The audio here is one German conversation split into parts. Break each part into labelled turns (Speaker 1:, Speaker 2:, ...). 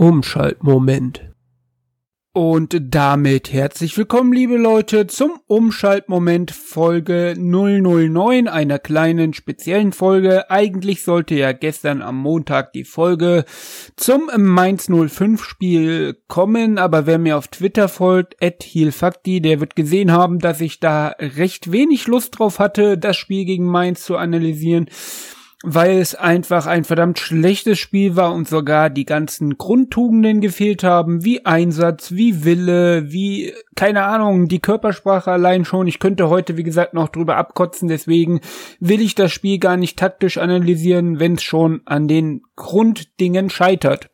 Speaker 1: Umschaltmoment. Und damit herzlich willkommen, liebe Leute, zum Umschaltmoment Folge 009, einer kleinen speziellen Folge. Eigentlich sollte ja gestern am Montag die Folge zum Mainz 05 Spiel kommen, aber wer mir auf Twitter folgt, at Heelfakti, der wird gesehen haben, dass ich da recht wenig Lust drauf hatte, das Spiel gegen Mainz zu analysieren weil es einfach ein verdammt schlechtes Spiel war und sogar die ganzen Grundtugenden gefehlt haben, wie Einsatz, wie Wille, wie, keine Ahnung, die Körpersprache allein schon. Ich könnte heute, wie gesagt, noch drüber abkotzen, deswegen will ich das Spiel gar nicht taktisch analysieren, wenn es schon an den Grunddingen scheitert.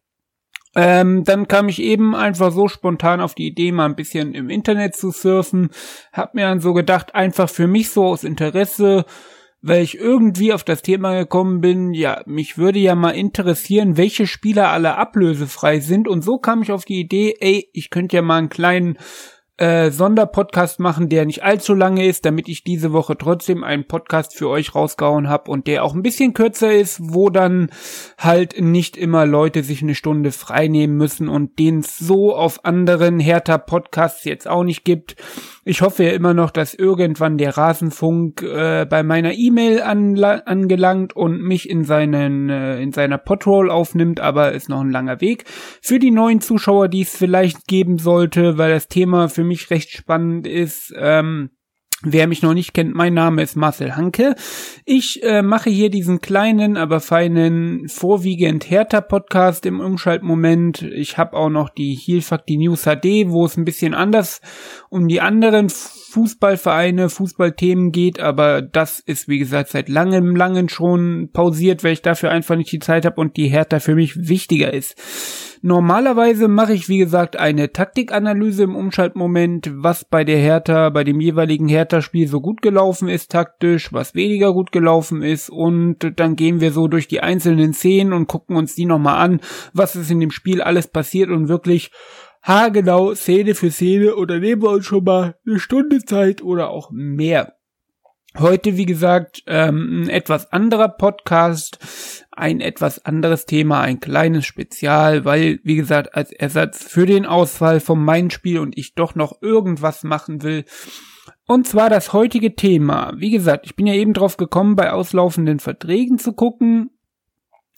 Speaker 1: Ähm, dann kam ich eben einfach so spontan auf die Idee, mal ein bisschen im Internet zu surfen. Hab mir dann so gedacht, einfach für mich so aus Interesse, weil ich irgendwie auf das Thema gekommen bin, ja, mich würde ja mal interessieren, welche Spieler alle ablösefrei sind und so kam ich auf die Idee, ey, ich könnte ja mal einen kleinen äh, Sonderpodcast machen, der nicht allzu lange ist, damit ich diese Woche trotzdem einen Podcast für euch rausgehauen habe und der auch ein bisschen kürzer ist, wo dann halt nicht immer Leute sich eine Stunde frei nehmen müssen und den es so auf anderen härter Podcasts jetzt auch nicht gibt. Ich hoffe ja immer noch, dass irgendwann der Rasenfunk äh, bei meiner E-Mail angelangt und mich in seinen äh, in seiner Podroll aufnimmt, aber ist noch ein langer Weg. Für die neuen Zuschauer, die es vielleicht geben sollte, weil das Thema für mich recht spannend ist. Ähm, Wer mich noch nicht kennt, mein Name ist Marcel Hanke. Ich äh, mache hier diesen kleinen, aber feinen, vorwiegend härter Podcast im Umschaltmoment. Ich habe auch noch die Heelfuck, die News HD, wo es ein bisschen anders um die anderen Fußballvereine, Fußballthemen geht, aber das ist, wie gesagt, seit langem, langem schon pausiert, weil ich dafür einfach nicht die Zeit habe und die Hertha für mich wichtiger ist. Normalerweise mache ich, wie gesagt, eine Taktikanalyse im Umschaltmoment, was bei der Hertha, bei dem jeweiligen Hertha-Spiel so gut gelaufen ist taktisch, was weniger gut gelaufen ist und dann gehen wir so durch die einzelnen Szenen und gucken uns die nochmal an, was ist in dem Spiel alles passiert und wirklich haargenau Szene für Szene oder nehmen wir uns schon mal eine Stunde Zeit oder auch mehr. Heute, wie gesagt, ähm, ein etwas anderer Podcast, ein etwas anderes Thema, ein kleines Spezial, weil, wie gesagt, als Ersatz für den Ausfall vom Main-Spiel und ich doch noch irgendwas machen will. Und zwar das heutige Thema. Wie gesagt, ich bin ja eben drauf gekommen, bei auslaufenden Verträgen zu gucken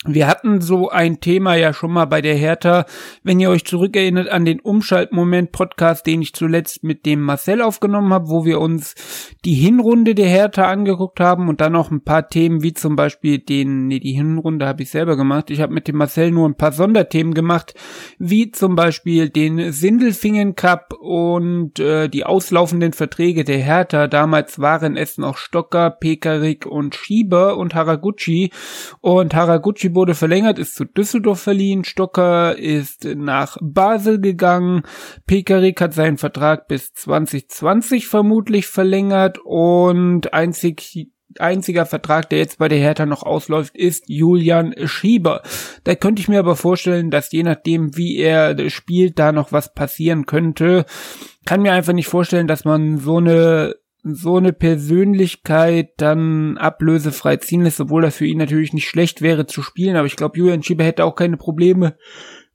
Speaker 1: wir hatten so ein Thema ja schon mal bei der Hertha, wenn ihr euch zurückerinnert an den Umschaltmoment-Podcast, den ich zuletzt mit dem Marcel aufgenommen habe, wo wir uns die Hinrunde der Hertha angeguckt haben und dann noch ein paar Themen wie zum Beispiel den, nee, die Hinrunde habe ich selber gemacht. Ich habe mit dem Marcel nur ein paar Sonderthemen gemacht, wie zum Beispiel den Sindelfingen Cup und äh, die auslaufenden Verträge der Hertha. Damals waren es noch Stocker, Pekarik und Schieber und Haraguchi und Haraguchi Bocci wurde verlängert, ist zu Düsseldorf verliehen, Stocker ist nach Basel gegangen, Pekarik hat seinen Vertrag bis 2020 vermutlich verlängert und einzig einziger Vertrag, der jetzt bei der Hertha noch ausläuft, ist Julian Schieber. Da könnte ich mir aber vorstellen, dass je nachdem, wie er spielt, da noch was passieren könnte. Kann mir einfach nicht vorstellen, dass man so eine so eine Persönlichkeit dann ablösefrei ziehen lässt, obwohl das für ihn natürlich nicht schlecht wäre zu spielen, aber ich glaube, Julian Schieber hätte auch keine Probleme,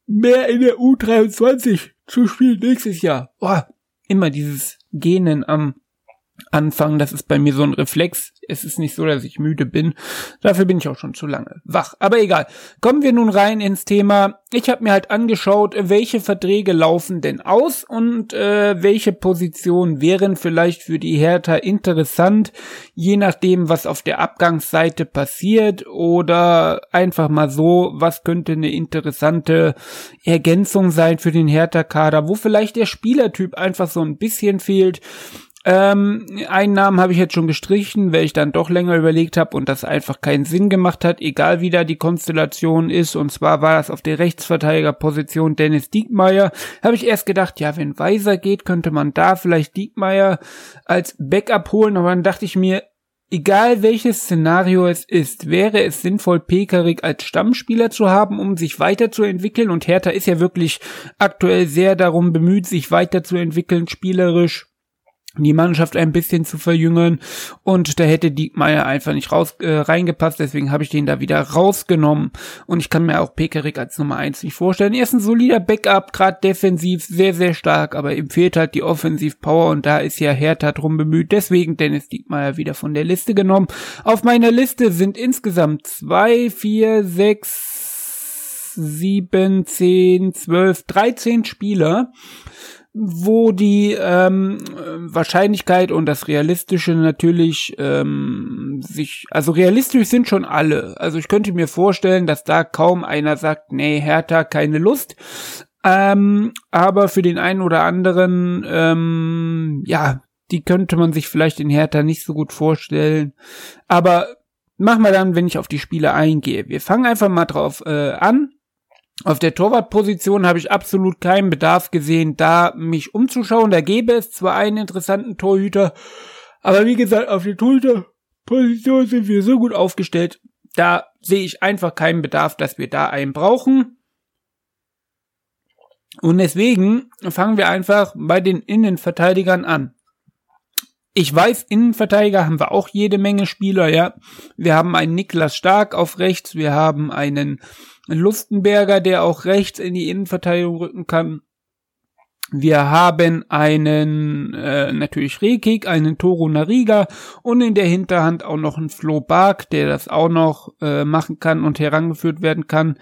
Speaker 1: mehr in der U23 zu spielen nächstes Jahr. Boah, immer dieses Genen am Anfang, das ist bei mir so ein Reflex. Es ist nicht so, dass ich müde bin. Dafür bin ich auch schon zu lange wach. Aber egal. Kommen wir nun rein ins Thema. Ich habe mir halt angeschaut, welche Verträge laufen denn aus und äh, welche Positionen wären vielleicht für die Hertha interessant, je nachdem, was auf der Abgangsseite passiert oder einfach mal so, was könnte eine interessante Ergänzung sein für den Hertha-Kader, wo vielleicht der Spielertyp einfach so ein bisschen fehlt ähm, einen Namen habe ich jetzt schon gestrichen, weil ich dann doch länger überlegt habe und das einfach keinen Sinn gemacht hat, egal wie da die Konstellation ist. Und zwar war das auf der Rechtsverteidigerposition Dennis Diekmeyer. Habe ich erst gedacht, ja, wenn Weiser geht, könnte man da vielleicht Diekmeyer als Backup holen. Aber dann dachte ich mir, egal welches Szenario es ist, wäre es sinnvoll, Pekarik als Stammspieler zu haben, um sich weiterzuentwickeln. Und Hertha ist ja wirklich aktuell sehr darum bemüht, sich weiterzuentwickeln, spielerisch die Mannschaft ein bisschen zu verjüngen und da hätte Diekmeyer einfach nicht raus äh, reingepasst, deswegen habe ich den da wieder rausgenommen und ich kann mir auch Pekarik als Nummer eins nicht vorstellen. Er ist ein solider Backup, gerade defensiv sehr sehr stark, aber ihm fehlt halt die Offensivpower und da ist ja Hertha drum bemüht, deswegen Dennis Diekmeyer wieder von der Liste genommen. Auf meiner Liste sind insgesamt zwei, vier, sechs, sieben, zehn, zwölf, dreizehn Spieler wo die ähm, Wahrscheinlichkeit und das Realistische natürlich ähm, sich, also realistisch sind schon alle. Also ich könnte mir vorstellen, dass da kaum einer sagt, nee, Hertha, keine Lust. Ähm, aber für den einen oder anderen, ähm, ja, die könnte man sich vielleicht in Hertha nicht so gut vorstellen. Aber machen wir dann, wenn ich auf die Spiele eingehe. Wir fangen einfach mal drauf äh, an. Auf der Torwartposition habe ich absolut keinen Bedarf gesehen, da mich umzuschauen. Da gäbe es zwar einen interessanten Torhüter, aber wie gesagt, auf der Torhüterposition sind wir so gut aufgestellt. Da sehe ich einfach keinen Bedarf, dass wir da einen brauchen. Und deswegen fangen wir einfach bei den Innenverteidigern an. Ich weiß, Innenverteidiger haben wir auch jede Menge Spieler, ja. Wir haben einen Niklas Stark auf rechts, wir haben einen Lustenberger, der auch rechts in die Innenverteidigung rücken kann. Wir haben einen äh, natürlich Rekik, einen Toro Nariga und in der Hinterhand auch noch einen Flo Bark, der das auch noch äh, machen kann und herangeführt werden kann.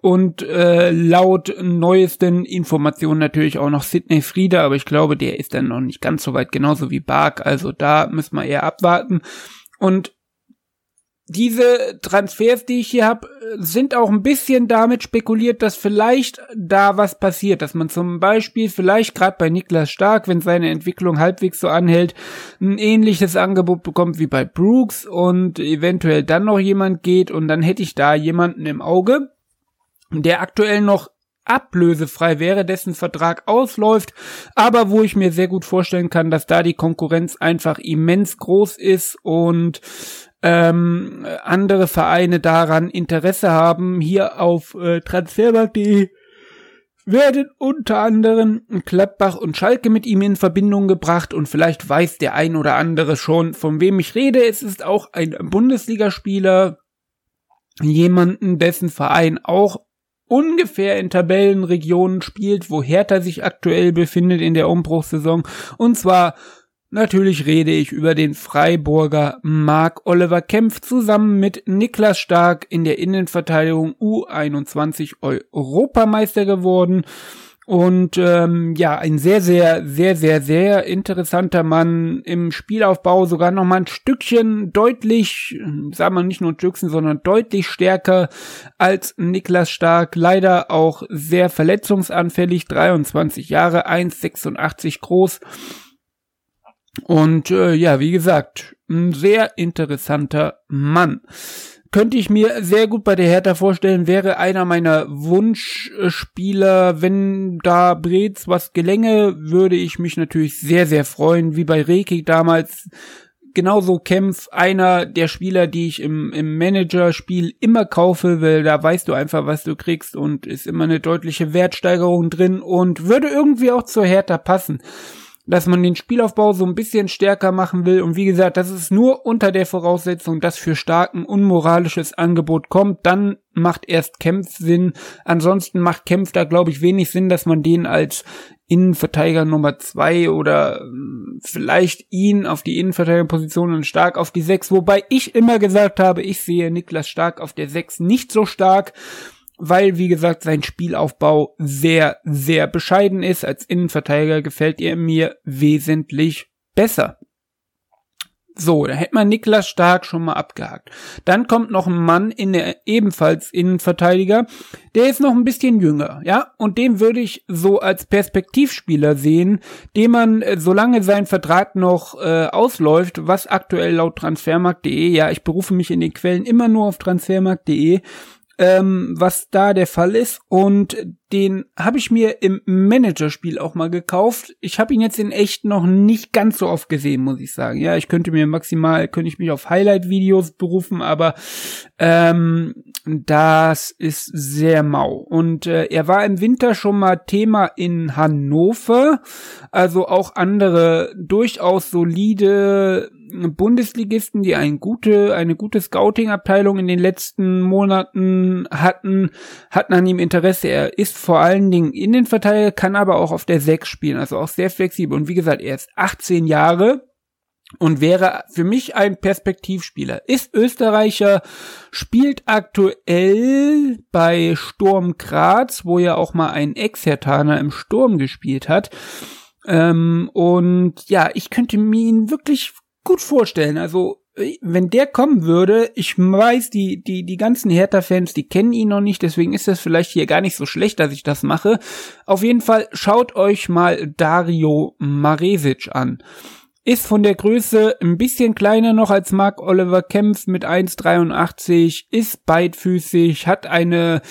Speaker 1: Und äh, laut neuesten Informationen natürlich auch noch Sidney Frieder, aber ich glaube, der ist dann noch nicht ganz so weit, genauso wie Bark. Also da müssen wir eher abwarten. Und diese Transfers, die ich hier habe, sind auch ein bisschen damit spekuliert, dass vielleicht da was passiert, dass man zum Beispiel vielleicht gerade bei Niklas Stark, wenn seine Entwicklung halbwegs so anhält, ein ähnliches Angebot bekommt wie bei Brooks und eventuell dann noch jemand geht und dann hätte ich da jemanden im Auge, der aktuell noch ablösefrei wäre, dessen Vertrag ausläuft, aber wo ich mir sehr gut vorstellen kann, dass da die Konkurrenz einfach immens groß ist und ähm, andere Vereine daran Interesse haben, hier auf äh, transfermarkt.de werden unter anderem Klappbach und Schalke mit ihm in Verbindung gebracht und vielleicht weiß der ein oder andere schon, von wem ich rede. Es ist auch ein Bundesligaspieler, jemanden, dessen Verein auch ungefähr in Tabellenregionen spielt, wo Hertha sich aktuell befindet in der Umbruchssaison. Und zwar Natürlich rede ich über den Freiburger Mark Oliver Kempf zusammen mit Niklas Stark in der Innenverteidigung U21 Europameister geworden. Und ähm, ja, ein sehr, sehr, sehr, sehr, sehr interessanter Mann im Spielaufbau, sogar noch mal ein Stückchen deutlich, sagen wir nicht nur ein Stückchen, sondern deutlich stärker als Niklas Stark. Leider auch sehr verletzungsanfällig, 23 Jahre, 1,86 groß und äh, ja, wie gesagt, ein sehr interessanter Mann. Könnte ich mir sehr gut bei der Hertha vorstellen, wäre einer meiner Wunschspieler. Wenn da Brez was gelänge, würde ich mich natürlich sehr, sehr freuen, wie bei Rekik damals. Genauso Kempf, einer der Spieler, die ich im, im Managerspiel immer kaufe, weil da weißt du einfach, was du kriegst und ist immer eine deutliche Wertsteigerung drin und würde irgendwie auch zur Hertha passen dass man den Spielaufbau so ein bisschen stärker machen will. Und wie gesagt, das ist nur unter der Voraussetzung, dass für starken unmoralisches Angebot kommt. Dann macht erst Kempf Sinn. Ansonsten macht Kempf da, glaube ich, wenig Sinn, dass man den als Innenverteidiger Nummer zwei oder ähm, vielleicht ihn auf die Innenverteidigerposition und stark auf die sechs. Wobei ich immer gesagt habe, ich sehe Niklas Stark auf der sechs nicht so stark weil, wie gesagt, sein Spielaufbau sehr, sehr bescheiden ist. Als Innenverteidiger gefällt er mir wesentlich besser. So, da hätte man Niklas Stark schon mal abgehakt. Dann kommt noch ein Mann in der ebenfalls Innenverteidiger, der ist noch ein bisschen jünger, ja, und den würde ich so als Perspektivspieler sehen, dem man, äh, solange sein Vertrag noch äh, ausläuft, was aktuell laut Transfermarkt.de, ja, ich berufe mich in den Quellen immer nur auf Transfermarkt.de, ähm, was da der Fall ist. Und den habe ich mir im Managerspiel auch mal gekauft. Ich habe ihn jetzt in echt noch nicht ganz so oft gesehen, muss ich sagen. Ja, ich könnte mir maximal, könnte ich mich auf Highlight-Videos berufen, aber ähm, das ist sehr mau. Und äh, er war im Winter schon mal Thema in Hannover. Also auch andere durchaus solide Bundesligisten, die eine gute, eine gute Scouting-Abteilung in den letzten Monaten hatten, hatten an ihm Interesse. Er ist vor allen Dingen Innenverteidiger, kann aber auch auf der 6 spielen, also auch sehr flexibel. Und wie gesagt, er ist 18 Jahre und wäre für mich ein Perspektivspieler. Ist Österreicher, spielt aktuell bei Sturm Graz, wo ja auch mal ein Ex-Hertaner im Sturm gespielt hat. Ähm, und ja, ich könnte mir ihn wirklich gut vorstellen. Also wenn der kommen würde, ich weiß, die, die, die ganzen Hertha-Fans, die kennen ihn noch nicht, deswegen ist das vielleicht hier gar nicht so schlecht, dass ich das mache. Auf jeden Fall schaut euch mal Dario Maresic an. Ist von der Größe ein bisschen kleiner noch als Mark Oliver Kempf mit 1,83, ist beidfüßig, hat eine,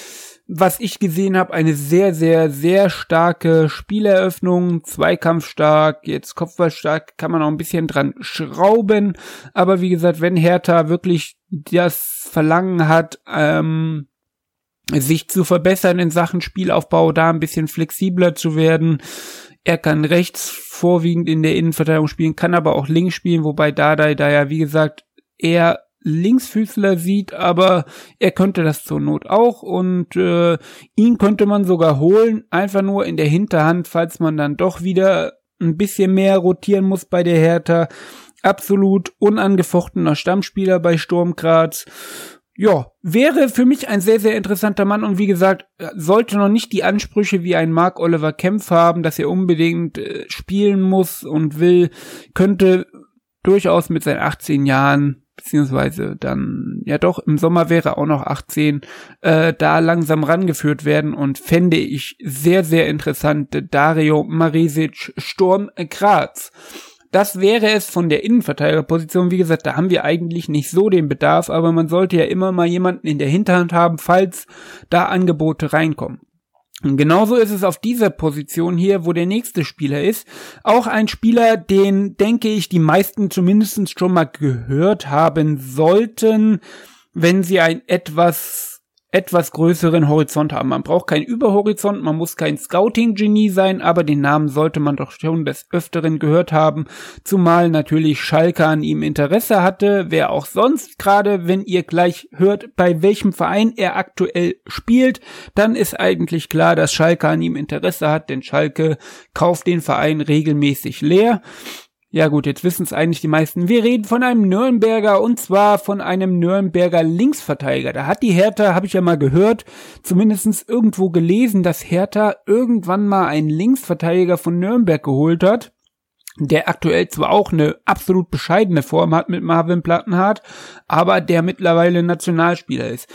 Speaker 1: was ich gesehen habe, eine sehr, sehr, sehr starke Spieleröffnung, Zweikampfstark, jetzt Kopfballstark, kann man auch ein bisschen dran schrauben, aber wie gesagt, wenn Hertha wirklich das Verlangen hat, ähm, sich zu verbessern in Sachen Spielaufbau, da ein bisschen flexibler zu werden, er kann rechts vorwiegend in der Innenverteidigung spielen, kann aber auch links spielen, wobei Dardai da ja, wie gesagt, eher Linksfüßler sieht, aber er könnte das zur Not auch und äh, ihn könnte man sogar holen, einfach nur in der Hinterhand, falls man dann doch wieder ein bisschen mehr rotieren muss bei der Hertha. Absolut unangefochtener Stammspieler bei Sturm Graz ja, wäre für mich ein sehr, sehr interessanter Mann und wie gesagt, sollte noch nicht die Ansprüche wie ein Mark Oliver Kempf haben, dass er unbedingt äh, spielen muss und will, könnte durchaus mit seinen 18 Jahren, beziehungsweise dann, ja doch, im Sommer wäre auch noch 18, äh, da langsam rangeführt werden und fände ich sehr, sehr interessant Dario Marisic Sturm Graz. Das wäre es von der Innenverteidigerposition. Wie gesagt, da haben wir eigentlich nicht so den Bedarf, aber man sollte ja immer mal jemanden in der Hinterhand haben, falls da Angebote reinkommen. Und genauso ist es auf dieser Position hier, wo der nächste Spieler ist. Auch ein Spieler, den, denke ich, die meisten zumindest schon mal gehört haben sollten, wenn sie ein etwas etwas größeren Horizont haben. Man braucht keinen Überhorizont, man muss kein Scouting-Genie sein, aber den Namen sollte man doch schon des Öfteren gehört haben, zumal natürlich Schalke an ihm Interesse hatte, wer auch sonst, gerade wenn ihr gleich hört, bei welchem Verein er aktuell spielt, dann ist eigentlich klar, dass Schalke an ihm Interesse hat, denn Schalke kauft den Verein regelmäßig leer. Ja gut, jetzt wissen es eigentlich die meisten. Wir reden von einem Nürnberger und zwar von einem Nürnberger Linksverteidiger. Da hat die Hertha, habe ich ja mal gehört, zumindestens irgendwo gelesen, dass Hertha irgendwann mal einen Linksverteidiger von Nürnberg geholt hat der aktuell zwar auch eine absolut bescheidene Form hat mit Marvin Plattenhardt, aber der mittlerweile Nationalspieler ist.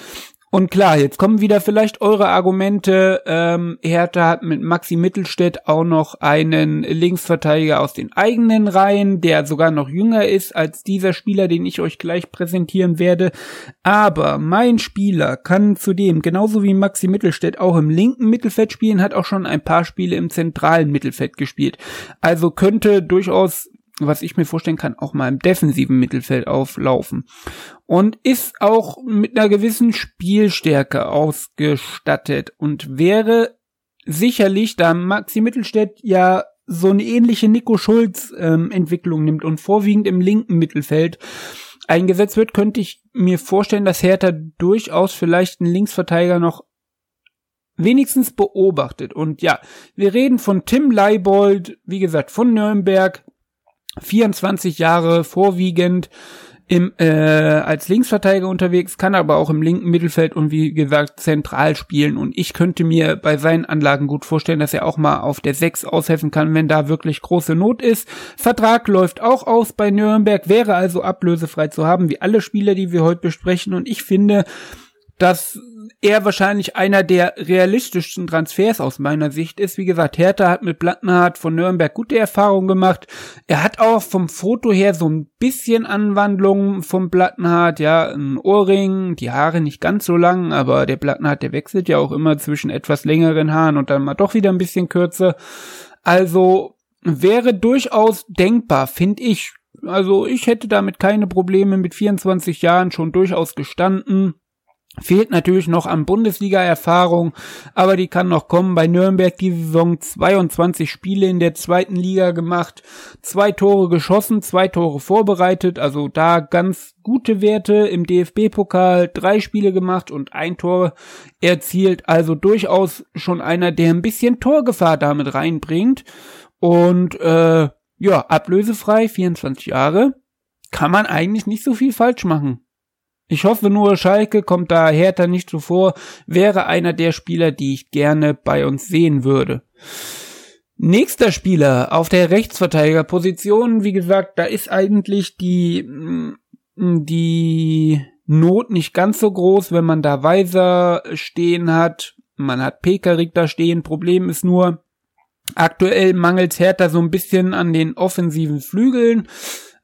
Speaker 1: Und klar, jetzt kommen wieder vielleicht eure Argumente. Ähm, Hertha hat mit Maxi Mittelstädt auch noch einen Linksverteidiger aus den eigenen Reihen, der sogar noch jünger ist als dieser Spieler, den ich euch gleich präsentieren werde. Aber mein Spieler kann zudem, genauso wie Maxi Mittelstädt, auch im linken Mittelfeld spielen, hat auch schon ein paar Spiele im zentralen Mittelfeld gespielt. Also könnte durchaus was ich mir vorstellen kann, auch mal im defensiven Mittelfeld auflaufen. Und ist auch mit einer gewissen Spielstärke ausgestattet und wäre sicherlich, da Maxi Mittelstädt ja so eine ähnliche Nico Schulz ähm, Entwicklung nimmt und vorwiegend im linken Mittelfeld eingesetzt wird, könnte ich mir vorstellen, dass Hertha durchaus vielleicht einen Linksverteidiger noch wenigstens beobachtet. Und ja, wir reden von Tim Leibold, wie gesagt, von Nürnberg, 24 Jahre vorwiegend im, äh, als Linksverteidiger unterwegs, kann aber auch im linken Mittelfeld und wie gesagt zentral spielen. Und ich könnte mir bei seinen Anlagen gut vorstellen, dass er auch mal auf der 6 aushelfen kann, wenn da wirklich große Not ist. Vertrag läuft auch aus bei Nürnberg, wäre also ablösefrei zu haben, wie alle Spieler, die wir heute besprechen. Und ich finde, dass er wahrscheinlich einer der realistischsten Transfers aus meiner Sicht ist. Wie gesagt, Hertha hat mit Plattenhardt von Nürnberg gute Erfahrungen gemacht. Er hat auch vom Foto her so ein bisschen Anwandlung vom Plattenhardt, ja, ein Ohrring, die Haare nicht ganz so lang, aber der Plattenhardt, der wechselt ja auch immer zwischen etwas längeren Haaren und dann mal doch wieder ein bisschen kürzer. Also wäre durchaus denkbar, finde ich. Also ich hätte damit keine Probleme mit 24 Jahren schon durchaus gestanden Fehlt natürlich noch an Bundesliga-Erfahrung, aber die kann noch kommen. Bei Nürnberg die Saison 22 Spiele in der zweiten Liga gemacht, zwei Tore geschossen, zwei Tore vorbereitet, also da ganz gute Werte im DFB-Pokal, drei Spiele gemacht und ein Tor erzielt, also durchaus schon einer, der ein bisschen Torgefahr damit reinbringt. Und äh, ja, ablösefrei, 24 Jahre, kann man eigentlich nicht so viel falsch machen. Ich hoffe nur, Schalke kommt da Hertha nicht so vor, wäre einer der Spieler, die ich gerne bei uns sehen würde. Nächster Spieler auf der Rechtsverteidigerposition, wie gesagt, da ist eigentlich die, mm, die Not nicht ganz so groß, wenn man da Weiser stehen hat. Man hat Pekarik da stehen. Problem ist nur, aktuell mangelt Hertha so ein bisschen an den offensiven Flügeln.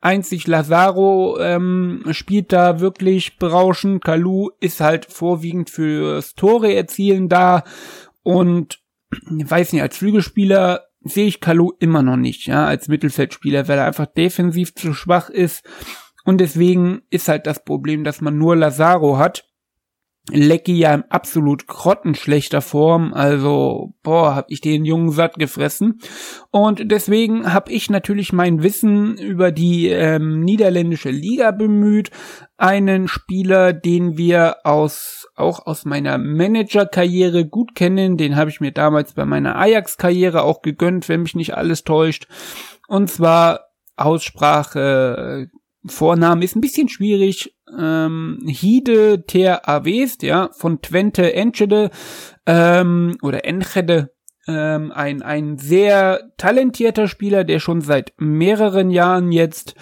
Speaker 1: Einzig Lazaro ähm, spielt da wirklich berauschend. Kalu ist halt vorwiegend fürs Tore erzielen da. Und weiß nicht, als Flügelspieler sehe ich Kalu immer noch nicht, ja, als Mittelfeldspieler, weil er einfach defensiv zu schwach ist. Und deswegen ist halt das Problem, dass man nur Lazaro hat. Lecky ja in absolut grottenschlechter Form, also boah, hab ich den Jungen satt gefressen. Und deswegen hab ich natürlich mein Wissen über die ähm, niederländische Liga bemüht, einen Spieler, den wir aus auch aus meiner Managerkarriere gut kennen, den habe ich mir damals bei meiner Ajax-Karriere auch gegönnt, wenn mich nicht alles täuscht. Und zwar Aussprache Vorname ist ein bisschen schwierig. Ähm, Hide ter Avest, ja, von Twente Enschede ähm, oder Enschede, ähm, ein, ein sehr talentierter Spieler, der schon seit mehreren Jahren jetzt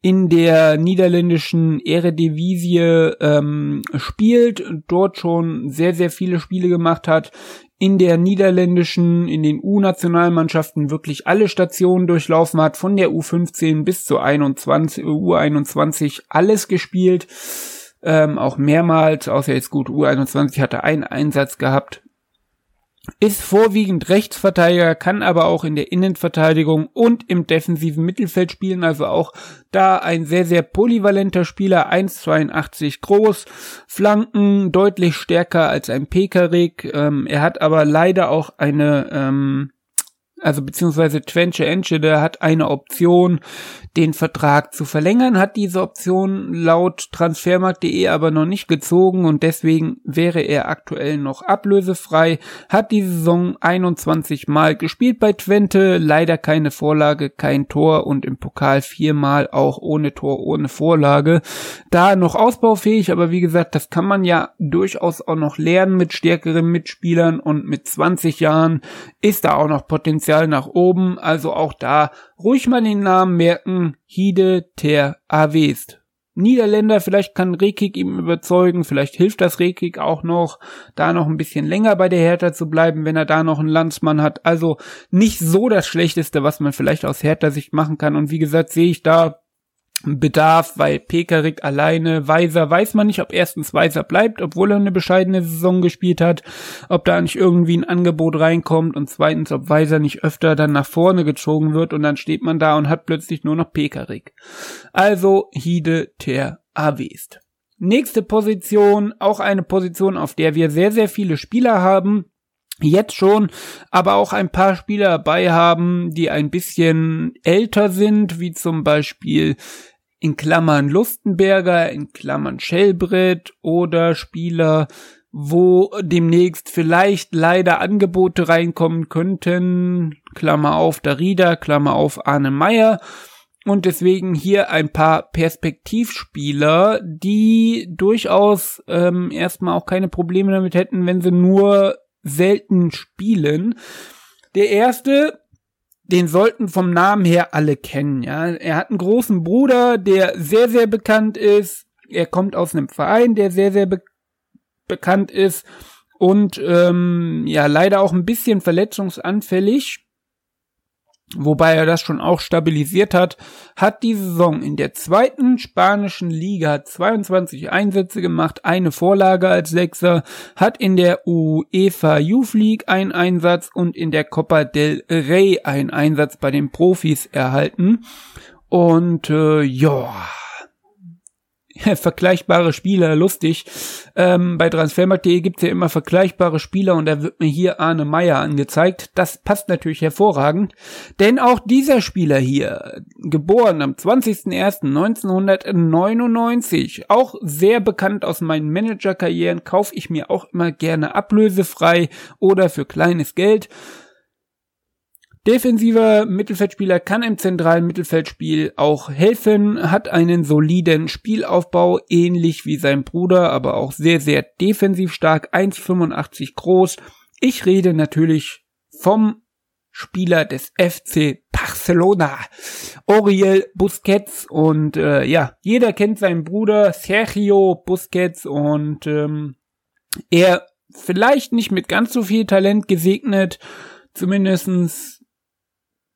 Speaker 1: in der niederländischen Eredivisie ähm, spielt, dort schon sehr, sehr viele Spiele gemacht hat, in der niederländischen, in den U-Nationalmannschaften wirklich alle Stationen durchlaufen hat, von der U15 bis zur 21, U21 alles gespielt, ähm, auch mehrmals, außer jetzt gut, U21 hatte einen Einsatz gehabt, ist vorwiegend Rechtsverteidiger, kann aber auch in der Innenverteidigung und im defensiven Mittelfeld spielen, also auch da ein sehr, sehr polyvalenter Spieler, 1,82 groß, Flanken deutlich stärker als ein Pekarik, ähm, er hat aber leider auch eine ähm, also beziehungsweise Twente Enschede hat eine Option, den Vertrag zu verlängern, hat diese Option laut transfermarkt.de aber noch nicht gezogen und deswegen wäre er aktuell noch ablösefrei, hat die Saison 21 Mal gespielt bei Twente, leider keine Vorlage, kein Tor und im Pokal viermal auch ohne Tor, ohne Vorlage. Da noch ausbaufähig, aber wie gesagt, das kann man ja durchaus auch noch lernen mit stärkeren Mitspielern und mit 20 Jahren ist da auch noch Potenzial Potenzial nach oben, also auch da ruhig mal den Namen merken, Hide ter Avest. Niederländer, vielleicht kann Rekik ihm überzeugen, vielleicht hilft das Rekik auch noch, da noch ein bisschen länger bei der Hertha zu bleiben, wenn er da noch einen Landsmann hat. Also nicht so das Schlechteste, was man vielleicht aus Hertha Sicht machen kann. Und wie gesagt, sehe ich da Bedarf, weil Pekarik alleine, Weiser, weiß man nicht, ob erstens Weiser bleibt, obwohl er eine bescheidene Saison gespielt hat, ob da nicht irgendwie ein Angebot reinkommt und zweitens, ob Weiser nicht öfter dann nach vorne gezogen wird und dann steht man da und hat plötzlich nur noch Pekarik. Also Hide ter Avest. Nächste Position, auch eine Position, auf der wir sehr, sehr viele Spieler haben, jetzt schon, aber auch ein paar Spieler dabei haben, die ein bisschen älter sind, wie zum Beispiel in Klammern Lustenberger, in Klammern Schellbrett oder Spieler, wo demnächst vielleicht leider Angebote reinkommen könnten, Klammer auf Darida, Klammer auf Arne Meyer. Und deswegen hier ein paar Perspektivspieler, die durchaus ähm, erstmal auch keine Probleme damit hätten, wenn sie nur selten spielen. Der erste den sollten vom Namen her alle kennen, ja. Er hat einen großen Bruder, der sehr, sehr bekannt ist. Er kommt aus einem Verein, der sehr, sehr be bekannt ist und ähm, ja leider auch ein bisschen verletzungsanfällig wobei er das schon auch stabilisiert hat, hat die Saison in der zweiten spanischen Liga 22 Einsätze gemacht, eine Vorlage als Sechser, hat in der UEFA Youth League einen Einsatz und in der Copa del Rey einen Einsatz bei den Profis erhalten. Und äh, ja, vergleichbare Spieler, lustig. Ähm, bei Transfermarkt.de gibt's ja immer vergleichbare Spieler und da wird mir hier Arne Meyer angezeigt. Das passt natürlich hervorragend, denn auch dieser Spieler hier, geboren am 20.01.1999, auch sehr bekannt aus meinen Managerkarrieren, kaufe ich mir auch immer gerne ablösefrei oder für kleines Geld. Defensiver Mittelfeldspieler kann im zentralen Mittelfeldspiel auch helfen, hat einen soliden Spielaufbau, ähnlich wie sein Bruder, aber auch sehr, sehr defensiv stark, 1,85 groß. Ich rede natürlich vom Spieler des FC Barcelona, Oriel Busquets. Und äh, ja, jeder kennt seinen Bruder Sergio Busquets und ähm, er vielleicht nicht mit ganz so viel Talent gesegnet, zumindestens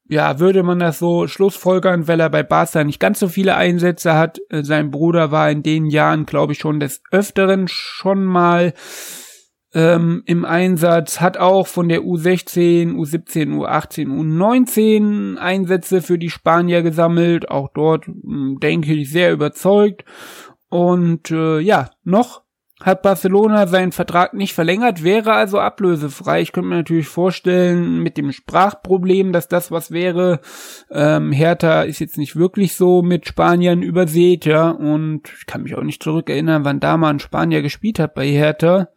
Speaker 1: ja, würde man das so schlussfolgern, weil er bei Barca nicht ganz so viele Einsätze hat. Äh, sein Bruder war in den Jahren, glaube ich, schon des Öfteren schon mal ähm, im Einsatz, hat auch von der U16, U17, U18, U19 Einsätze für die Spanier gesammelt. Auch dort, hm, denke ich, sehr überzeugt. Und äh, ja, noch hat Barcelona seinen Vertrag nicht verlängert, wäre also ablösefrei. Ich könnte mir natürlich vorstellen, mit dem Sprachproblem, dass das was wäre. Ähm, Hertha ist jetzt nicht wirklich so mit Spaniern übersät, ja, und ich kann mich auch nicht zurückerinnern, wann da mal ein Spanier gespielt hat bei Hertha.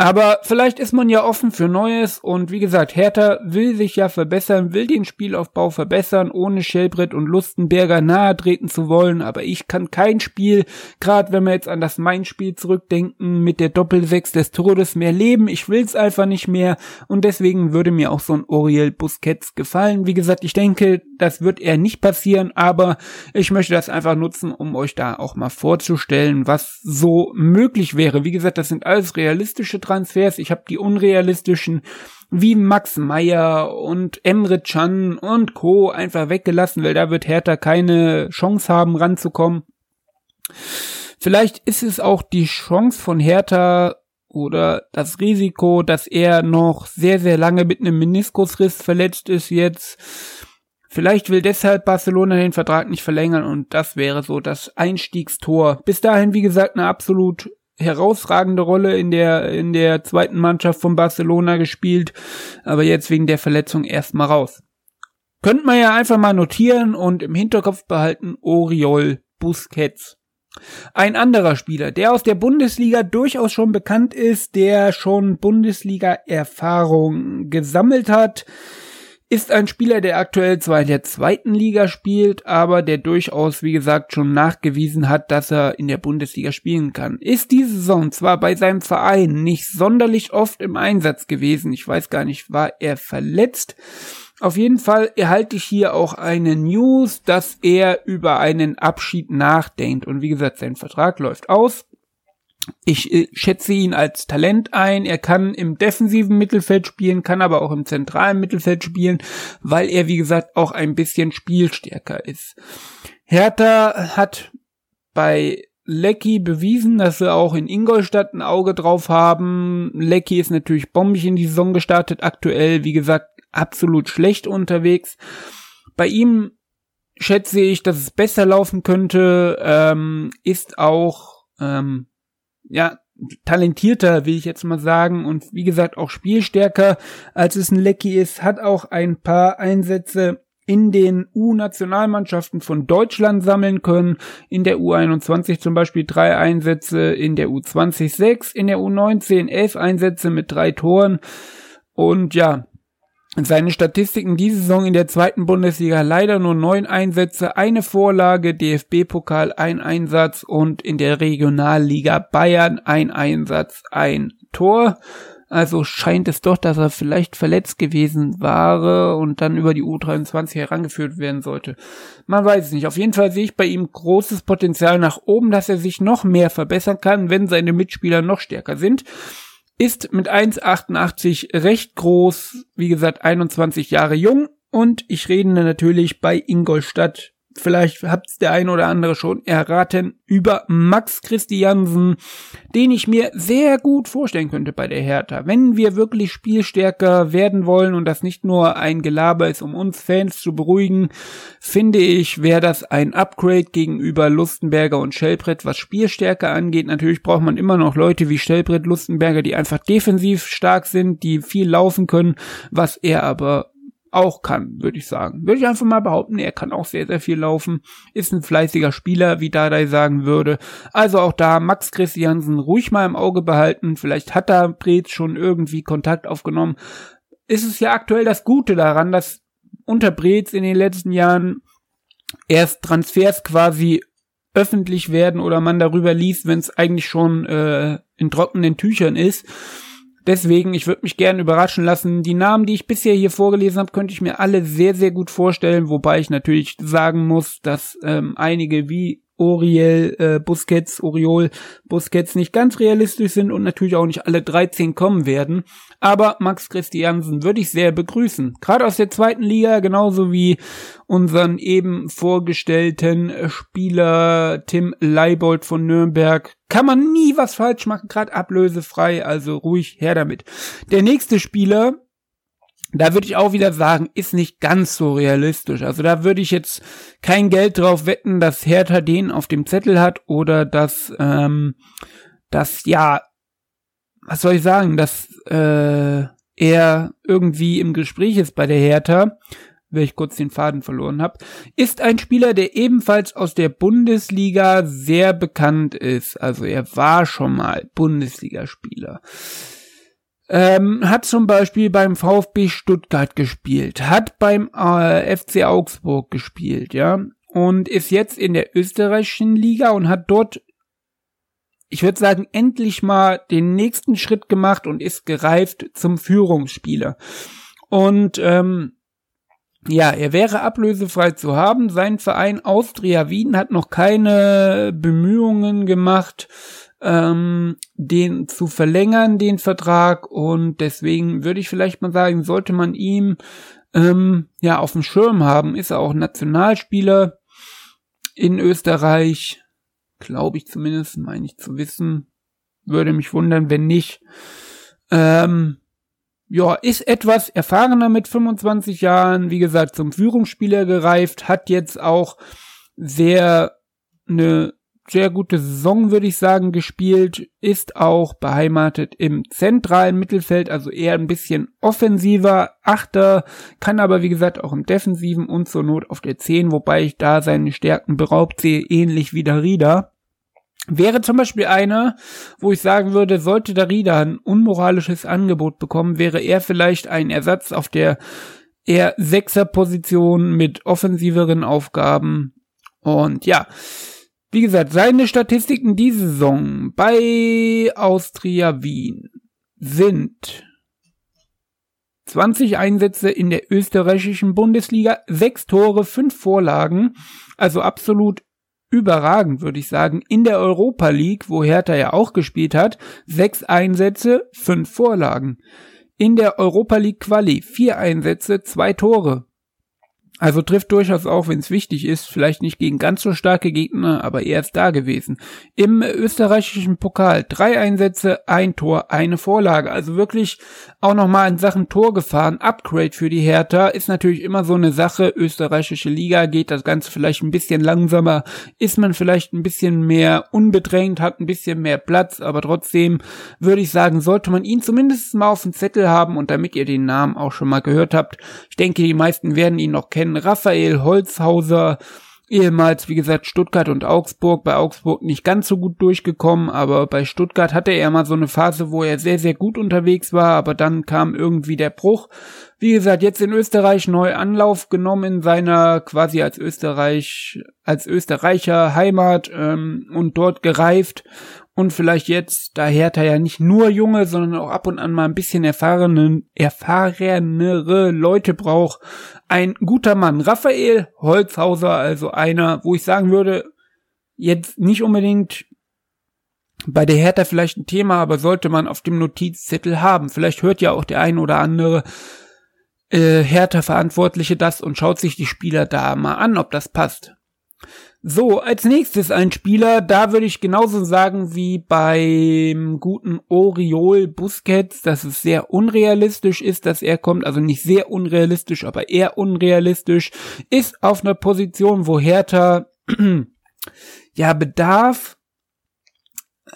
Speaker 1: Aber vielleicht ist man ja offen für Neues und wie gesagt, Hertha will sich ja verbessern, will den Spielaufbau verbessern, ohne Schellbrett und Lustenberger nahe treten zu wollen. Aber ich kann kein Spiel, gerade wenn wir jetzt an das Main-Spiel zurückdenken, mit der Doppelsechs des Todes mehr leben. Ich will's einfach nicht mehr und deswegen würde mir auch so ein Oriel Busquets gefallen. Wie gesagt, ich denke, das wird eher nicht passieren, aber ich möchte das einfach nutzen, um euch da auch mal vorzustellen, was so möglich wäre. Wie gesagt, das sind alles realistische Transfers. Ich habe die unrealistischen wie Max Meyer und Emre Can und Co. einfach weggelassen, weil da wird Hertha keine Chance haben, ranzukommen. Vielleicht ist es auch die Chance von Hertha oder das Risiko, dass er noch sehr, sehr lange mit einem Meniskusriss verletzt ist jetzt. Vielleicht will deshalb Barcelona den Vertrag nicht verlängern und das wäre so das Einstiegstor. Bis dahin, wie gesagt, eine absolut herausragende Rolle in der, in der zweiten Mannschaft von Barcelona gespielt, aber jetzt wegen der Verletzung erstmal raus. Könnte man ja einfach mal notieren und im Hinterkopf behalten Oriol Busquets. Ein anderer Spieler, der aus der Bundesliga durchaus schon bekannt ist, der schon Bundesliga-Erfahrung gesammelt hat, ist ein Spieler, der aktuell zwar in der zweiten Liga spielt, aber der durchaus, wie gesagt, schon nachgewiesen hat, dass er in der Bundesliga spielen kann. Ist diese Saison zwar bei seinem Verein nicht sonderlich oft im Einsatz gewesen, ich weiß gar nicht, war er verletzt. Auf jeden Fall erhalte ich hier auch eine News, dass er über einen Abschied nachdenkt. Und wie gesagt, sein Vertrag läuft aus. Ich äh, schätze ihn als Talent ein. Er kann im defensiven Mittelfeld spielen, kann aber auch im zentralen Mittelfeld spielen, weil er, wie gesagt, auch ein bisschen spielstärker ist. Hertha hat bei Lecky bewiesen, dass sie auch in Ingolstadt ein Auge drauf haben. Lecky ist natürlich bombig in die Saison gestartet, aktuell, wie gesagt, absolut schlecht unterwegs. Bei ihm schätze ich, dass es besser laufen könnte, ähm, ist auch ähm, ja, talentierter, will ich jetzt mal sagen, und wie gesagt auch spielstärker, als es ein Lecky ist, hat auch ein paar Einsätze in den U-Nationalmannschaften von Deutschland sammeln können. In der U21 zum Beispiel drei Einsätze, in der U20 sechs, in der U19 elf Einsätze mit drei Toren. Und ja, seine Statistiken diese Saison in der zweiten Bundesliga leider nur neun Einsätze, eine Vorlage, DFB-Pokal ein Einsatz und in der Regionalliga Bayern ein Einsatz, ein Tor. Also scheint es doch, dass er vielleicht verletzt gewesen war und dann über die U23 herangeführt werden sollte. Man weiß es nicht. Auf jeden Fall sehe ich bei ihm großes Potenzial nach oben, dass er sich noch mehr verbessern kann, wenn seine Mitspieler noch stärker sind ist mit 1,88 recht groß, wie gesagt 21 Jahre jung. Und ich rede natürlich bei Ingolstadt vielleicht habt's der ein oder andere schon erraten, über Max Christiansen, den ich mir sehr gut vorstellen könnte bei der Hertha. Wenn wir wirklich spielstärker werden wollen und das nicht nur ein Gelaber ist, um uns Fans zu beruhigen, finde ich, wäre das ein Upgrade gegenüber Lustenberger und Schellbrett, was Spielstärke angeht. Natürlich braucht man immer noch Leute wie Schellbrett, Lustenberger, die einfach defensiv stark sind, die viel laufen können, was er aber auch kann, würde ich sagen. Würde ich einfach mal behaupten, er kann auch sehr, sehr viel laufen. Ist ein fleißiger Spieler, wie Dadai sagen würde. Also auch da Max Christiansen ruhig mal im Auge behalten. Vielleicht hat da Brez schon irgendwie Kontakt aufgenommen. Ist es ja aktuell das Gute daran, dass unter Brez in den letzten Jahren erst Transfers quasi öffentlich werden oder man darüber liest, wenn es eigentlich schon äh, in trockenen Tüchern ist. Deswegen, ich würde mich gerne überraschen lassen. Die Namen, die ich bisher hier vorgelesen habe, könnte ich mir alle sehr, sehr gut vorstellen, wobei ich natürlich sagen muss, dass ähm, einige wie Oriel, äh, Busquets, Oriol, Busquets nicht ganz realistisch sind und natürlich auch nicht alle 13 kommen werden. Aber Max Christiansen würde ich sehr begrüßen. Gerade aus der zweiten Liga, genauso wie unseren eben vorgestellten Spieler Tim Leibold von Nürnberg. Kann man nie was falsch machen, gerade ablösefrei, also ruhig her damit. Der nächste Spieler, da würde ich auch wieder sagen, ist nicht ganz so realistisch. Also da würde ich jetzt kein Geld drauf wetten, dass Hertha den auf dem Zettel hat oder dass, ähm, dass ja, was soll ich sagen, dass äh, er irgendwie im Gespräch ist bei der Hertha, wenn ich kurz den Faden verloren habe, ist ein Spieler, der ebenfalls aus der Bundesliga sehr bekannt ist. Also er war schon mal Bundesligaspieler. Ähm, hat zum Beispiel beim VfB Stuttgart gespielt, hat beim äh, FC Augsburg gespielt, ja, und ist jetzt in der österreichischen Liga und hat dort, ich würde sagen, endlich mal den nächsten Schritt gemacht und ist gereift zum Führungsspieler. Und ähm, ja, er wäre ablösefrei zu haben. Sein Verein Austria Wien hat noch keine Bemühungen gemacht, ähm, den zu verlängern, den Vertrag. Und deswegen würde ich vielleicht mal sagen, sollte man ihm ähm, ja auf dem Schirm haben, ist er auch Nationalspieler in Österreich, glaube ich zumindest, meine ich zu wissen. Würde mich wundern, wenn nicht. Ähm, ja, ist etwas erfahrener mit 25 Jahren, wie gesagt, zum Führungsspieler gereift, hat jetzt auch sehr eine sehr gute Saison, würde ich sagen, gespielt, ist auch beheimatet im zentralen Mittelfeld, also eher ein bisschen offensiver, Achter, kann aber wie gesagt auch im defensiven und zur Not auf der 10, wobei ich da seine Stärken beraubt sehe, ähnlich wie Darida. Wäre zum Beispiel einer, wo ich sagen würde, sollte Darida ein unmoralisches Angebot bekommen, wäre er vielleicht ein Ersatz auf der eher Sechser-Position mit offensiveren Aufgaben. Und ja, wie gesagt, seine Statistiken diese Saison bei Austria Wien sind 20 Einsätze in der österreichischen Bundesliga, 6 Tore, 5 Vorlagen, also absolut überragend, würde ich sagen. In der Europa League, wo Hertha ja auch gespielt hat, 6 Einsätze, 5 Vorlagen. In der Europa League Quali, 4 Einsätze, 2 Tore. Also trifft durchaus auch, wenn es wichtig ist, vielleicht nicht gegen ganz so starke Gegner, aber er ist da gewesen. Im österreichischen Pokal drei Einsätze, ein Tor, eine Vorlage. Also wirklich auch nochmal in Sachen Tor gefahren. Upgrade für die Hertha ist natürlich immer so eine Sache. Österreichische Liga geht das Ganze vielleicht ein bisschen langsamer, ist man vielleicht ein bisschen mehr unbedrängt, hat ein bisschen mehr Platz, aber trotzdem würde ich sagen, sollte man ihn zumindest mal auf dem Zettel haben und damit ihr den Namen auch schon mal gehört habt. Ich denke, die meisten werden ihn noch kennen Raphael Holzhauser, ehemals, wie gesagt, Stuttgart und Augsburg. Bei Augsburg nicht ganz so gut durchgekommen, aber bei Stuttgart hatte er mal so eine Phase, wo er sehr, sehr gut unterwegs war, aber dann kam irgendwie der Bruch. Wie gesagt, jetzt in Österreich neu Anlauf genommen in seiner quasi als Österreich, als Österreicher Heimat ähm, und dort gereift und vielleicht jetzt, da Hertha ja nicht nur junge, sondern auch ab und an mal ein bisschen erfahrene, erfahrenere Leute braucht, ein guter Mann. Raphael Holzhauser, also einer, wo ich sagen würde, jetzt nicht unbedingt bei der Hertha vielleicht ein Thema, aber sollte man auf dem Notizzettel haben. Vielleicht hört ja auch der ein oder andere äh, Hertha-Verantwortliche das und schaut sich die Spieler da mal an, ob das passt. So, als nächstes ein Spieler, da würde ich genauso sagen wie beim guten Oriol Busquets, dass es sehr unrealistisch ist, dass er kommt, also nicht sehr unrealistisch, aber eher unrealistisch, ist auf einer Position, wo Hertha ja Bedarf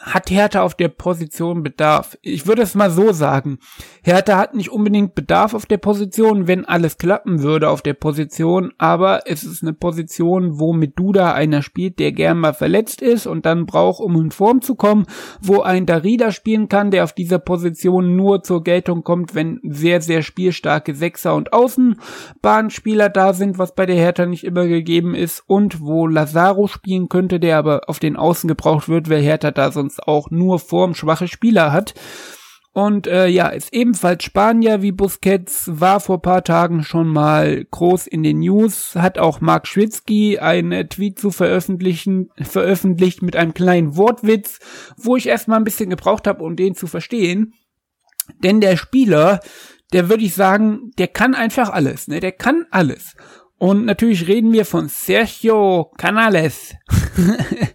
Speaker 1: hat Hertha auf der Position Bedarf? Ich würde es mal so sagen. Hertha hat nicht unbedingt Bedarf auf der Position, wenn alles klappen würde auf der Position, aber es ist eine Position, wo mit Duda einer spielt, der gern mal verletzt ist und dann braucht, um in Form zu kommen, wo ein Darida spielen kann, der auf dieser Position nur zur Geltung kommt, wenn sehr, sehr spielstarke Sechser und Außenbahnspieler da sind, was bei der Hertha nicht immer gegeben ist und wo Lazaro spielen könnte, der aber auf den Außen gebraucht wird, weil Hertha da so sonst auch nur formschwache Spieler hat. Und äh, ja, ist ebenfalls Spanier wie Busquets, war vor paar Tagen schon mal groß in den News, hat auch Mark Schwitzky einen Tweet zu veröffentlichen, veröffentlicht mit einem kleinen Wortwitz, wo ich erstmal ein bisschen gebraucht habe, um den zu verstehen. Denn der Spieler, der würde ich sagen, der kann einfach alles, ne? Der kann alles. Und natürlich reden wir von Sergio Canales.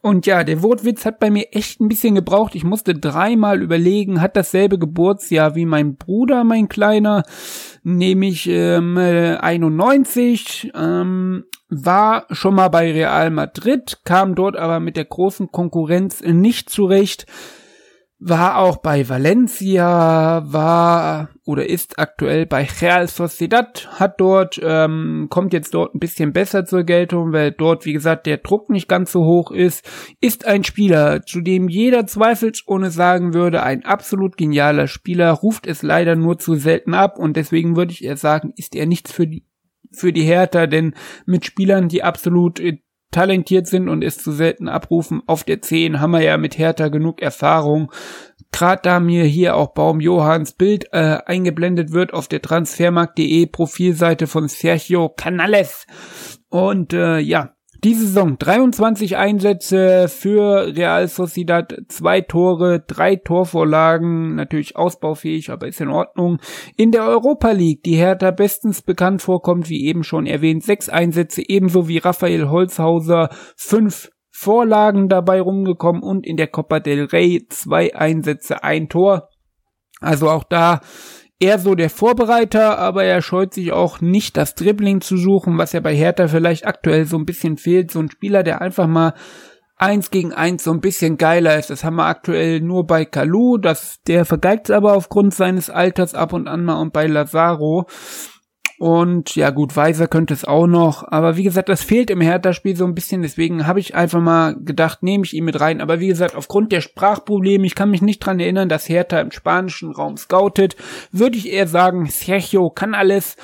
Speaker 1: und ja, der Wortwitz hat bei mir echt ein bisschen gebraucht. Ich musste dreimal überlegen, hat dasselbe Geburtsjahr wie mein Bruder, mein Kleiner, nämlich ähm, 91, ähm, war schon mal bei Real Madrid, kam dort aber mit der großen Konkurrenz nicht zurecht war auch bei Valencia, war oder ist aktuell bei Real Sociedad, hat dort, ähm, kommt jetzt dort ein bisschen besser zur Geltung, weil dort, wie gesagt, der Druck nicht ganz so hoch ist, ist ein Spieler, zu dem jeder zweifelsohne sagen würde, ein absolut genialer Spieler, ruft es leider nur zu selten ab und deswegen würde ich eher sagen, ist er nichts für die für die Hertha, denn mit Spielern, die absolut äh, talentiert sind und es zu selten abrufen. Auf der 10 haben wir ja mit Hertha genug Erfahrung. Gerade da mir hier auch Baum Johanns Bild äh, eingeblendet wird auf der transfermarkt.de Profilseite von Sergio Canales. Und äh, ja, diese Saison 23 Einsätze für Real Sociedad, zwei Tore, drei Torvorlagen, natürlich ausbaufähig, aber ist in Ordnung. In der Europa League, die Hertha bestens bekannt vorkommt, wie eben schon erwähnt, sechs Einsätze, ebenso wie Raphael Holzhauser, fünf Vorlagen dabei rumgekommen und in der Copa del Rey zwei Einsätze, ein Tor. Also auch da eher so der Vorbereiter, aber er scheut sich auch nicht, das Dribbling zu suchen, was ja bei Hertha vielleicht aktuell so ein bisschen fehlt. So ein Spieler, der einfach mal eins gegen eins so ein bisschen geiler ist. Das haben wir aktuell nur bei Kalu, das, der vergeigt aber aufgrund seines Alters ab und an mal und bei Lazaro. Und ja gut, Weiser könnte es auch noch. Aber wie gesagt, das fehlt im Hertha-Spiel so ein bisschen. Deswegen habe ich einfach mal gedacht, nehme ich ihn mit rein. Aber wie gesagt, aufgrund der Sprachprobleme, ich kann mich nicht dran erinnern, dass Hertha im spanischen Raum scoutet, würde ich eher sagen, Sergio kann alles.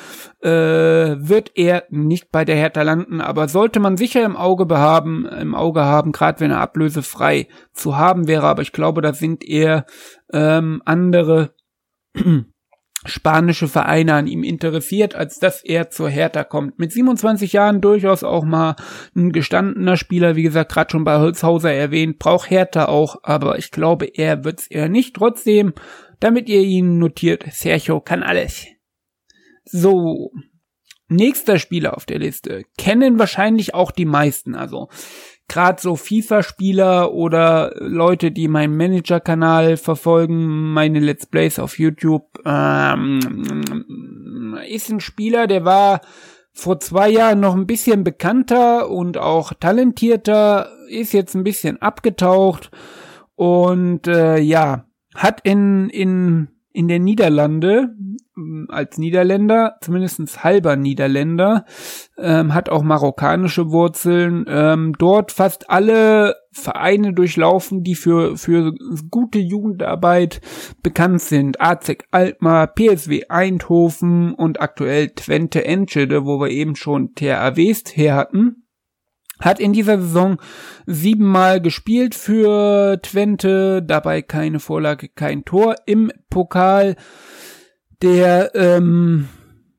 Speaker 1: Äh, wird er nicht bei der Hertha landen, aber sollte man sicher im Auge behaben, im Auge haben, gerade wenn er ablösefrei zu haben wäre, aber ich glaube, da sind eher ähm, andere spanische Vereine an ihm interessiert, als dass er zur Hertha kommt. Mit 27 Jahren durchaus auch mal ein gestandener Spieler, wie gesagt, gerade schon bei Holzhauser erwähnt, braucht Hertha auch, aber ich glaube, er wird's eher nicht. Trotzdem, damit ihr ihn notiert, Sergio kann alles. So, nächster Spieler auf der Liste kennen wahrscheinlich auch die meisten, also gerade so FIFA-Spieler oder Leute, die meinen Manager-Kanal verfolgen, meine Let's Plays auf YouTube, ähm, ist ein Spieler, der war vor zwei Jahren noch ein bisschen bekannter und auch talentierter, ist jetzt ein bisschen abgetaucht und äh, ja, hat in, in, in der Niederlande als Niederländer, zumindest halber Niederländer, ähm, hat auch marokkanische Wurzeln, ähm, dort fast alle Vereine durchlaufen, die für, für gute Jugendarbeit bekannt sind. AZEC Alkmaar, PSW Eindhoven und aktuell Twente Enschede, wo wir eben schon TR West her hatten hat in dieser Saison siebenmal gespielt für Twente, dabei keine Vorlage, kein Tor. Im Pokal der ähm,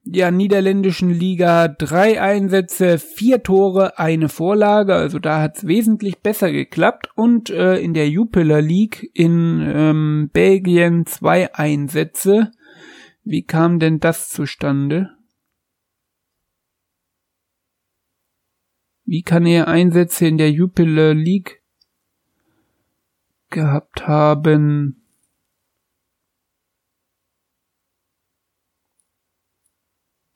Speaker 1: ja, niederländischen Liga drei Einsätze, vier Tore, eine Vorlage, also da hat's wesentlich besser geklappt und äh, in der Jupiler League in ähm, Belgien zwei Einsätze. Wie kam denn das zustande? Wie kann er Einsätze in der Jupiler League gehabt haben?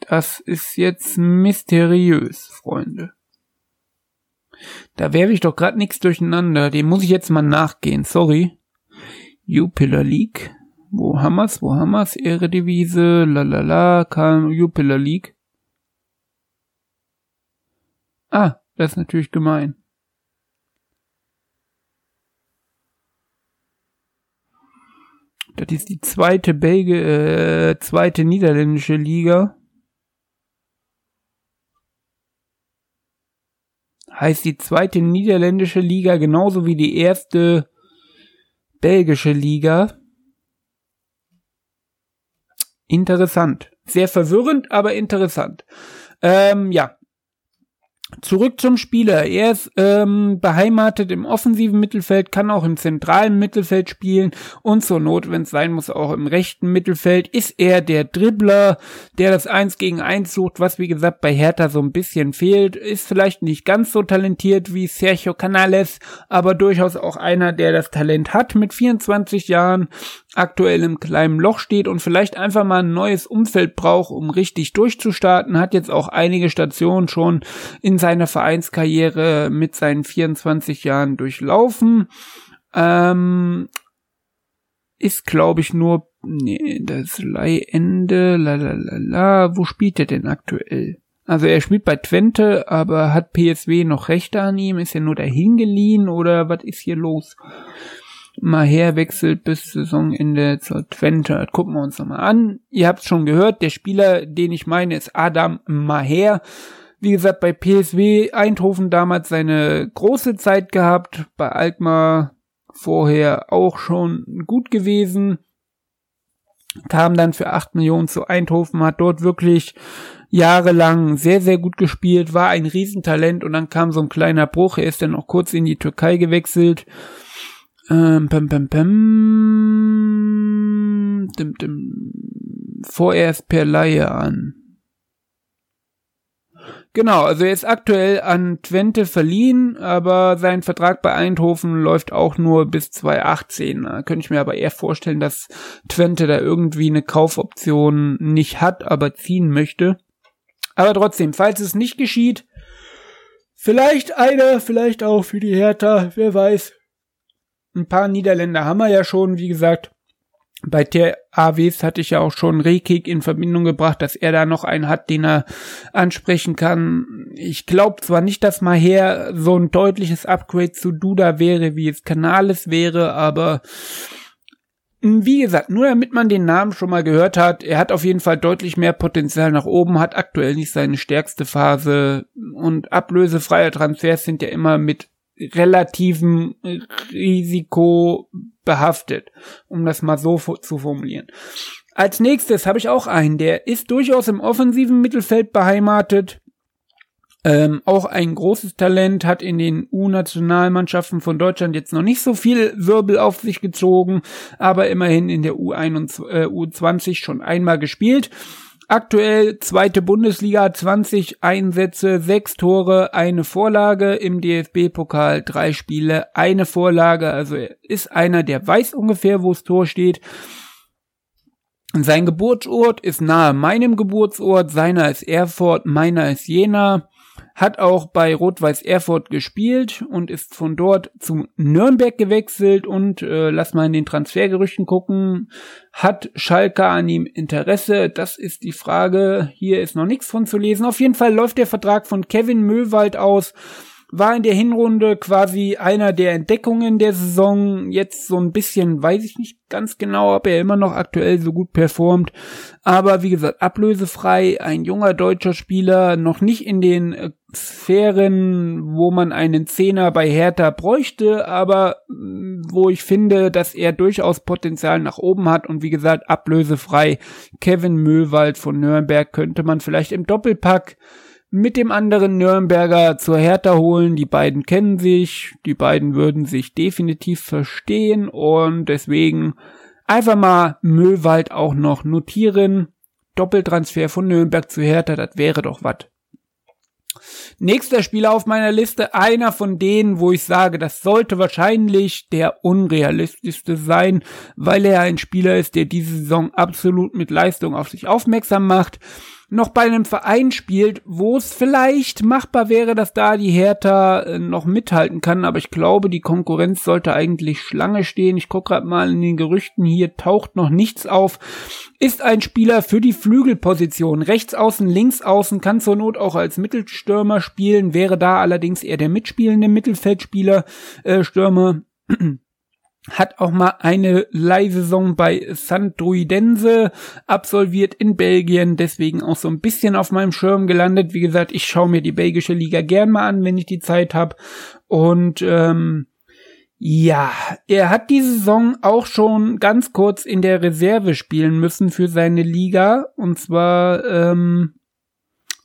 Speaker 1: Das ist jetzt mysteriös, Freunde. Da werfe ich doch grad nichts durcheinander. Dem muss ich jetzt mal nachgehen. Sorry. Jupiler League. Wo wir's? Wo haben wir's? Ehredivise, lalala, Jupiler League. Ah, das ist natürlich gemein. Das ist die zweite Belge, äh, zweite niederländische Liga. Heißt die zweite niederländische Liga genauso wie die erste belgische Liga. Interessant. Sehr verwirrend, aber interessant. Ähm, ja, Zurück zum Spieler. Er ist ähm, beheimatet im offensiven Mittelfeld, kann auch im zentralen Mittelfeld spielen und zur Not, wenn es sein muss, auch im rechten Mittelfeld. Ist er der Dribbler, der das Eins gegen Eins sucht, was wie gesagt bei Hertha so ein bisschen fehlt. Ist vielleicht nicht ganz so talentiert wie Sergio Canales, aber durchaus auch einer, der das Talent hat mit 24 Jahren aktuell im kleinen Loch steht und vielleicht einfach mal ein neues Umfeld braucht, um richtig durchzustarten, hat jetzt auch einige Stationen schon in seiner Vereinskarriere mit seinen 24 Jahren durchlaufen. Ähm, ist, glaube ich, nur nee, das Leihende, la. Wo spielt er denn aktuell? Also er spielt bei Twente, aber hat PSW noch Rechte an ihm? Ist er nur dahin geliehen oder was ist hier los? Maher wechselt bis Saisonende zur Twente. gucken wir uns nochmal an. Ihr habt schon gehört, der Spieler, den ich meine, ist Adam Maher. Wie gesagt, bei PSW Eindhoven damals seine große Zeit gehabt, bei Alkmaar vorher auch schon gut gewesen. Kam dann für 8 Millionen zu Eindhoven, hat dort wirklich jahrelang sehr, sehr gut gespielt, war ein Riesentalent und dann kam so ein kleiner Bruch. Er ist dann auch kurz in die Türkei gewechselt ähm, pam, pam, pam, dim, dim, vorerst per Laie an. Genau, also er ist aktuell an Twente verliehen, aber sein Vertrag bei Eindhoven läuft auch nur bis 2018. Da könnte ich mir aber eher vorstellen, dass Twente da irgendwie eine Kaufoption nicht hat, aber ziehen möchte. Aber trotzdem, falls es nicht geschieht, vielleicht einer, vielleicht auch für die Hertha, wer weiß. Ein paar Niederländer haben wir ja schon, wie gesagt. Bei der AWs hatte ich ja auch schon Rekik in Verbindung gebracht, dass er da noch einen hat, den er ansprechen kann. Ich glaube zwar nicht, dass mal her so ein deutliches Upgrade zu Duda wäre, wie es Canales wäre, aber wie gesagt, nur damit man den Namen schon mal gehört hat, er hat auf jeden Fall deutlich mehr Potenzial nach oben, hat aktuell nicht seine stärkste Phase und ablösefreie Transfers sind ja immer mit relativem Risiko behaftet, um das mal so zu formulieren. Als nächstes habe ich auch einen, der ist durchaus im offensiven Mittelfeld beheimatet. Ähm, auch ein großes Talent, hat in den U-Nationalmannschaften von Deutschland jetzt noch nicht so viel Wirbel auf sich gezogen, aber immerhin in der U21, äh, U20 schon einmal gespielt. Aktuell zweite Bundesliga, 20 Einsätze, sechs Tore, eine Vorlage im DFB-Pokal, drei Spiele, eine Vorlage. Also er ist einer, der weiß ungefähr, wo das Tor steht. Sein Geburtsort ist nahe meinem Geburtsort, seiner ist Erfurt, meiner ist Jena hat auch bei Rot-Weiß Erfurt gespielt und ist von dort zu Nürnberg gewechselt und äh, lass mal in den Transfergerüchten gucken. Hat Schalke an ihm Interesse? Das ist die Frage. Hier ist noch nichts von zu lesen. Auf jeden Fall läuft der Vertrag von Kevin Möwald aus war in der Hinrunde quasi einer der Entdeckungen der Saison. Jetzt so ein bisschen, weiß ich nicht ganz genau, ob er immer noch aktuell so gut performt. Aber wie gesagt, ablösefrei, ein junger deutscher Spieler, noch nicht in den äh, Sphären, wo man einen Zehner bei Hertha bräuchte, aber mm, wo ich finde, dass er durchaus Potenzial nach oben hat und wie gesagt, ablösefrei. Kevin Möwald von Nürnberg könnte man vielleicht im Doppelpack mit dem anderen Nürnberger zur Hertha holen. Die beiden kennen sich, die beiden würden sich definitiv verstehen und deswegen einfach mal Möwald auch noch notieren. Doppeltransfer von Nürnberg zu Hertha, das wäre doch was. Nächster Spieler auf meiner Liste, einer von denen, wo ich sage, das sollte wahrscheinlich der unrealistischste sein, weil er ein Spieler ist, der diese Saison absolut mit Leistung auf sich aufmerksam macht noch bei einem Verein spielt, wo es vielleicht machbar wäre, dass da die Hertha äh, noch mithalten kann, aber ich glaube, die Konkurrenz sollte eigentlich Schlange stehen. Ich gucke gerade mal in den Gerüchten, hier taucht noch nichts auf. Ist ein Spieler für die Flügelposition, rechts außen, links außen, kann zur Not auch als Mittelstürmer spielen, wäre da allerdings eher der mitspielende Mittelfeldspieler, äh, Stürmer. hat auch mal eine Leihsaison bei Sandruidense absolviert in Belgien, deswegen auch so ein bisschen auf meinem Schirm gelandet. Wie gesagt, ich schaue mir die belgische Liga gern mal an, wenn ich die Zeit habe. Und ähm, ja, er hat die Saison auch schon ganz kurz in der Reserve spielen müssen für seine Liga. Und zwar ähm,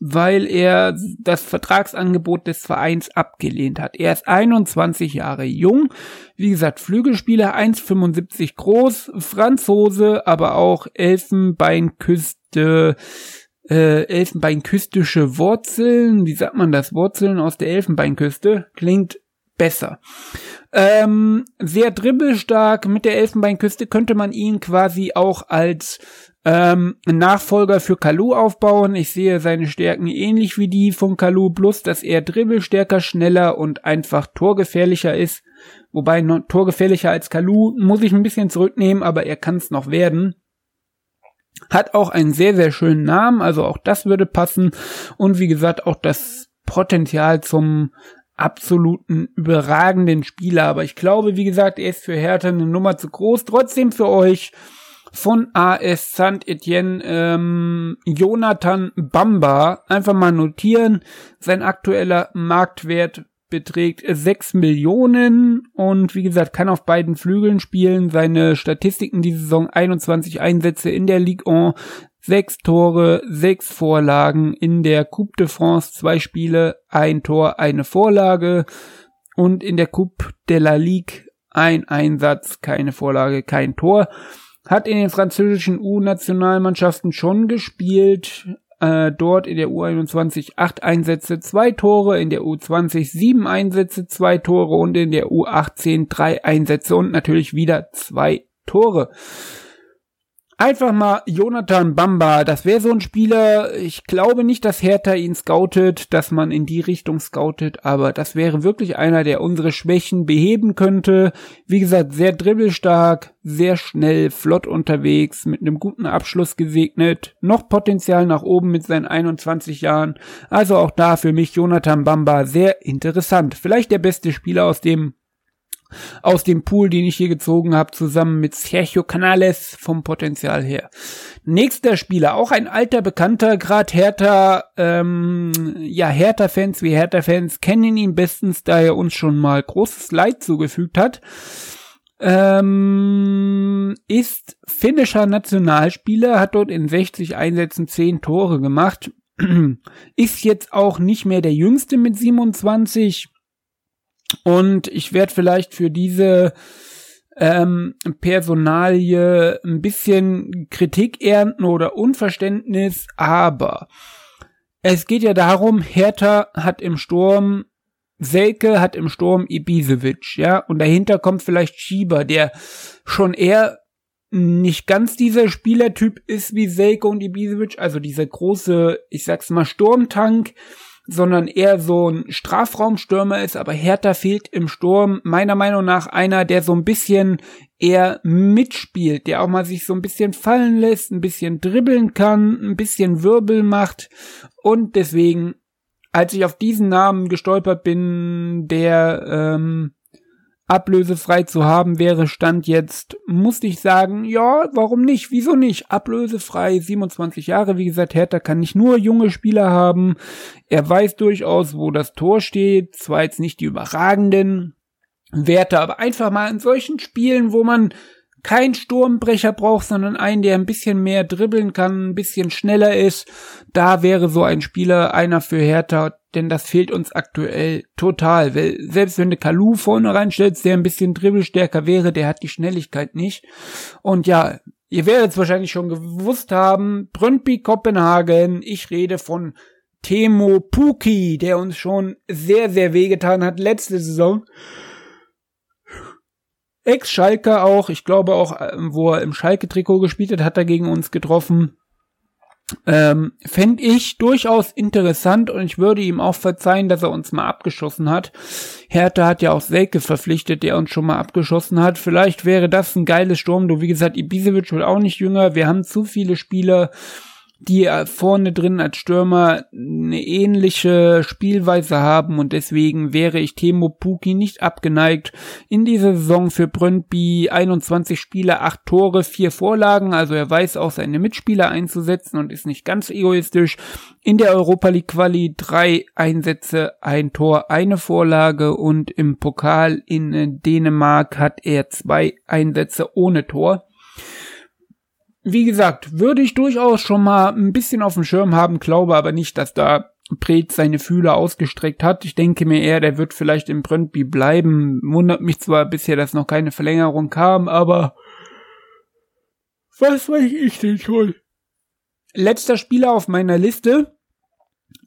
Speaker 1: weil er das Vertragsangebot des Vereins abgelehnt hat. Er ist 21 Jahre jung, wie gesagt, Flügelspieler 1,75 groß, Franzose, aber auch Elfenbeinküste, äh, Elfenbeinküstische Wurzeln, wie sagt man das? Wurzeln aus der Elfenbeinküste klingt besser. Ähm, sehr dribbelstark mit der Elfenbeinküste könnte man ihn quasi auch als ähm, Nachfolger für Kalu aufbauen. Ich sehe seine Stärken ähnlich wie die von Kalu, bloß dass er dribbelstärker, schneller und einfach torgefährlicher ist. Wobei torgefährlicher als Kalu muss ich ein bisschen zurücknehmen, aber er kann es noch werden. Hat auch einen sehr, sehr schönen Namen, also auch das würde passen. Und wie gesagt, auch das Potenzial zum absoluten überragenden Spieler. Aber ich glaube, wie gesagt, er ist für Hertha eine Nummer zu groß. Trotzdem für euch von AS Saint-Etienne ähm, Jonathan Bamba. Einfach mal notieren. Sein aktueller Marktwert beträgt 6 Millionen und wie gesagt, kann auf beiden Flügeln spielen. Seine Statistiken die Saison 21 Einsätze in der Ligue 1, 6 Tore, 6 Vorlagen in der Coupe de France, zwei Spiele, ein Tor, eine Vorlage und in der Coupe de la Ligue ein Einsatz, keine Vorlage, kein Tor. Hat in den französischen U-Nationalmannschaften schon gespielt. Äh, dort in der U21 acht Einsätze, zwei Tore, in der U20 sieben Einsätze, zwei Tore und in der U18 drei Einsätze und natürlich wieder zwei Tore. Einfach mal Jonathan Bamba, das wäre so ein Spieler, ich glaube nicht, dass Hertha ihn scoutet, dass man in die Richtung scoutet, aber das wäre wirklich einer, der unsere Schwächen beheben könnte. Wie gesagt, sehr dribbelstark, sehr schnell, flott unterwegs, mit einem guten Abschluss gesegnet, noch Potenzial nach oben mit seinen 21 Jahren. Also auch da für mich Jonathan Bamba sehr interessant. Vielleicht der beste Spieler aus dem aus dem Pool, den ich hier gezogen habe, zusammen mit Sergio Canales vom Potenzial her. Nächster Spieler, auch ein alter Bekannter, gerade Hertha, ähm, ja, Hertha-Fans wie Hertha-Fans kennen ihn bestens, da er uns schon mal großes Leid zugefügt hat. Ähm, ist finnischer Nationalspieler, hat dort in 60 Einsätzen 10 Tore gemacht. ist jetzt auch nicht mehr der jüngste mit 27 und ich werde vielleicht für diese ähm, Personalie ein bisschen Kritik ernten oder Unverständnis, aber es geht ja darum, Hertha hat im Sturm Selke hat im Sturm Ibisevic, ja, und dahinter kommt vielleicht Schieber, der schon eher nicht ganz dieser Spielertyp ist wie Selke und Ibisevic, also dieser große, ich sag's mal, Sturmtank, sondern eher so ein Strafraumstürmer ist, aber Hertha fehlt im Sturm. Meiner Meinung nach einer, der so ein bisschen eher mitspielt, der auch mal sich so ein bisschen fallen lässt, ein bisschen dribbeln kann, ein bisschen Wirbel macht. Und deswegen, als ich auf diesen Namen gestolpert bin, der ähm, ablösefrei zu haben wäre, stand jetzt, musste ich sagen, ja, warum nicht? Wieso nicht? Ablösefrei, 27 Jahre, wie gesagt, Hertha kann nicht nur junge Spieler haben. Er weiß durchaus, wo das Tor steht. Zwar jetzt nicht die überragenden Werte, aber einfach mal in solchen Spielen, wo man kein Sturmbrecher braucht, sondern einen, der ein bisschen mehr dribbeln kann, ein bisschen schneller ist. Da wäre so ein Spieler einer für Hertha, denn das fehlt uns aktuell total. Weil selbst wenn du Kalu vorne reinstellst, der ein bisschen dribbelstärker wäre, der hat die Schnelligkeit nicht. Und ja, ihr werdet es wahrscheinlich schon gewusst haben, Brøndby Kopenhagen, ich rede von Temo Puki, der uns schon sehr, sehr wehgetan hat letzte Saison. Ex-Schalker auch, ich glaube auch, wo er im Schalke-Trikot gespielt hat, hat er gegen uns getroffen. Ähm, Fände ich durchaus interessant und ich würde ihm auch verzeihen, dass er uns mal abgeschossen hat. Hertha hat ja auch Selke verpflichtet, der uns schon mal abgeschossen hat. Vielleicht wäre das ein geiles Sturm. Du, wie gesagt, Ibisevic wird auch nicht jünger. Wir haben zu viele Spieler, die vorne drin als Stürmer eine ähnliche Spielweise haben und deswegen wäre ich Temo Puki nicht abgeneigt. In dieser Saison für Brøndby 21 Spiele, 8 Tore, 4 Vorlagen, also er weiß auch seine Mitspieler einzusetzen und ist nicht ganz egoistisch. In der Europa League Quali 3 Einsätze, ein Tor, eine Vorlage und im Pokal in Dänemark hat er zwei Einsätze ohne Tor wie gesagt, würde ich durchaus schon mal ein bisschen auf dem Schirm haben, glaube aber nicht, dass da Pret seine Fühler ausgestreckt hat. Ich denke mir eher, der wird vielleicht im Brøndby bleiben. Wundert mich zwar bisher, dass noch keine Verlängerung kam, aber was weiß ich denn schon? Letzter Spieler auf meiner Liste,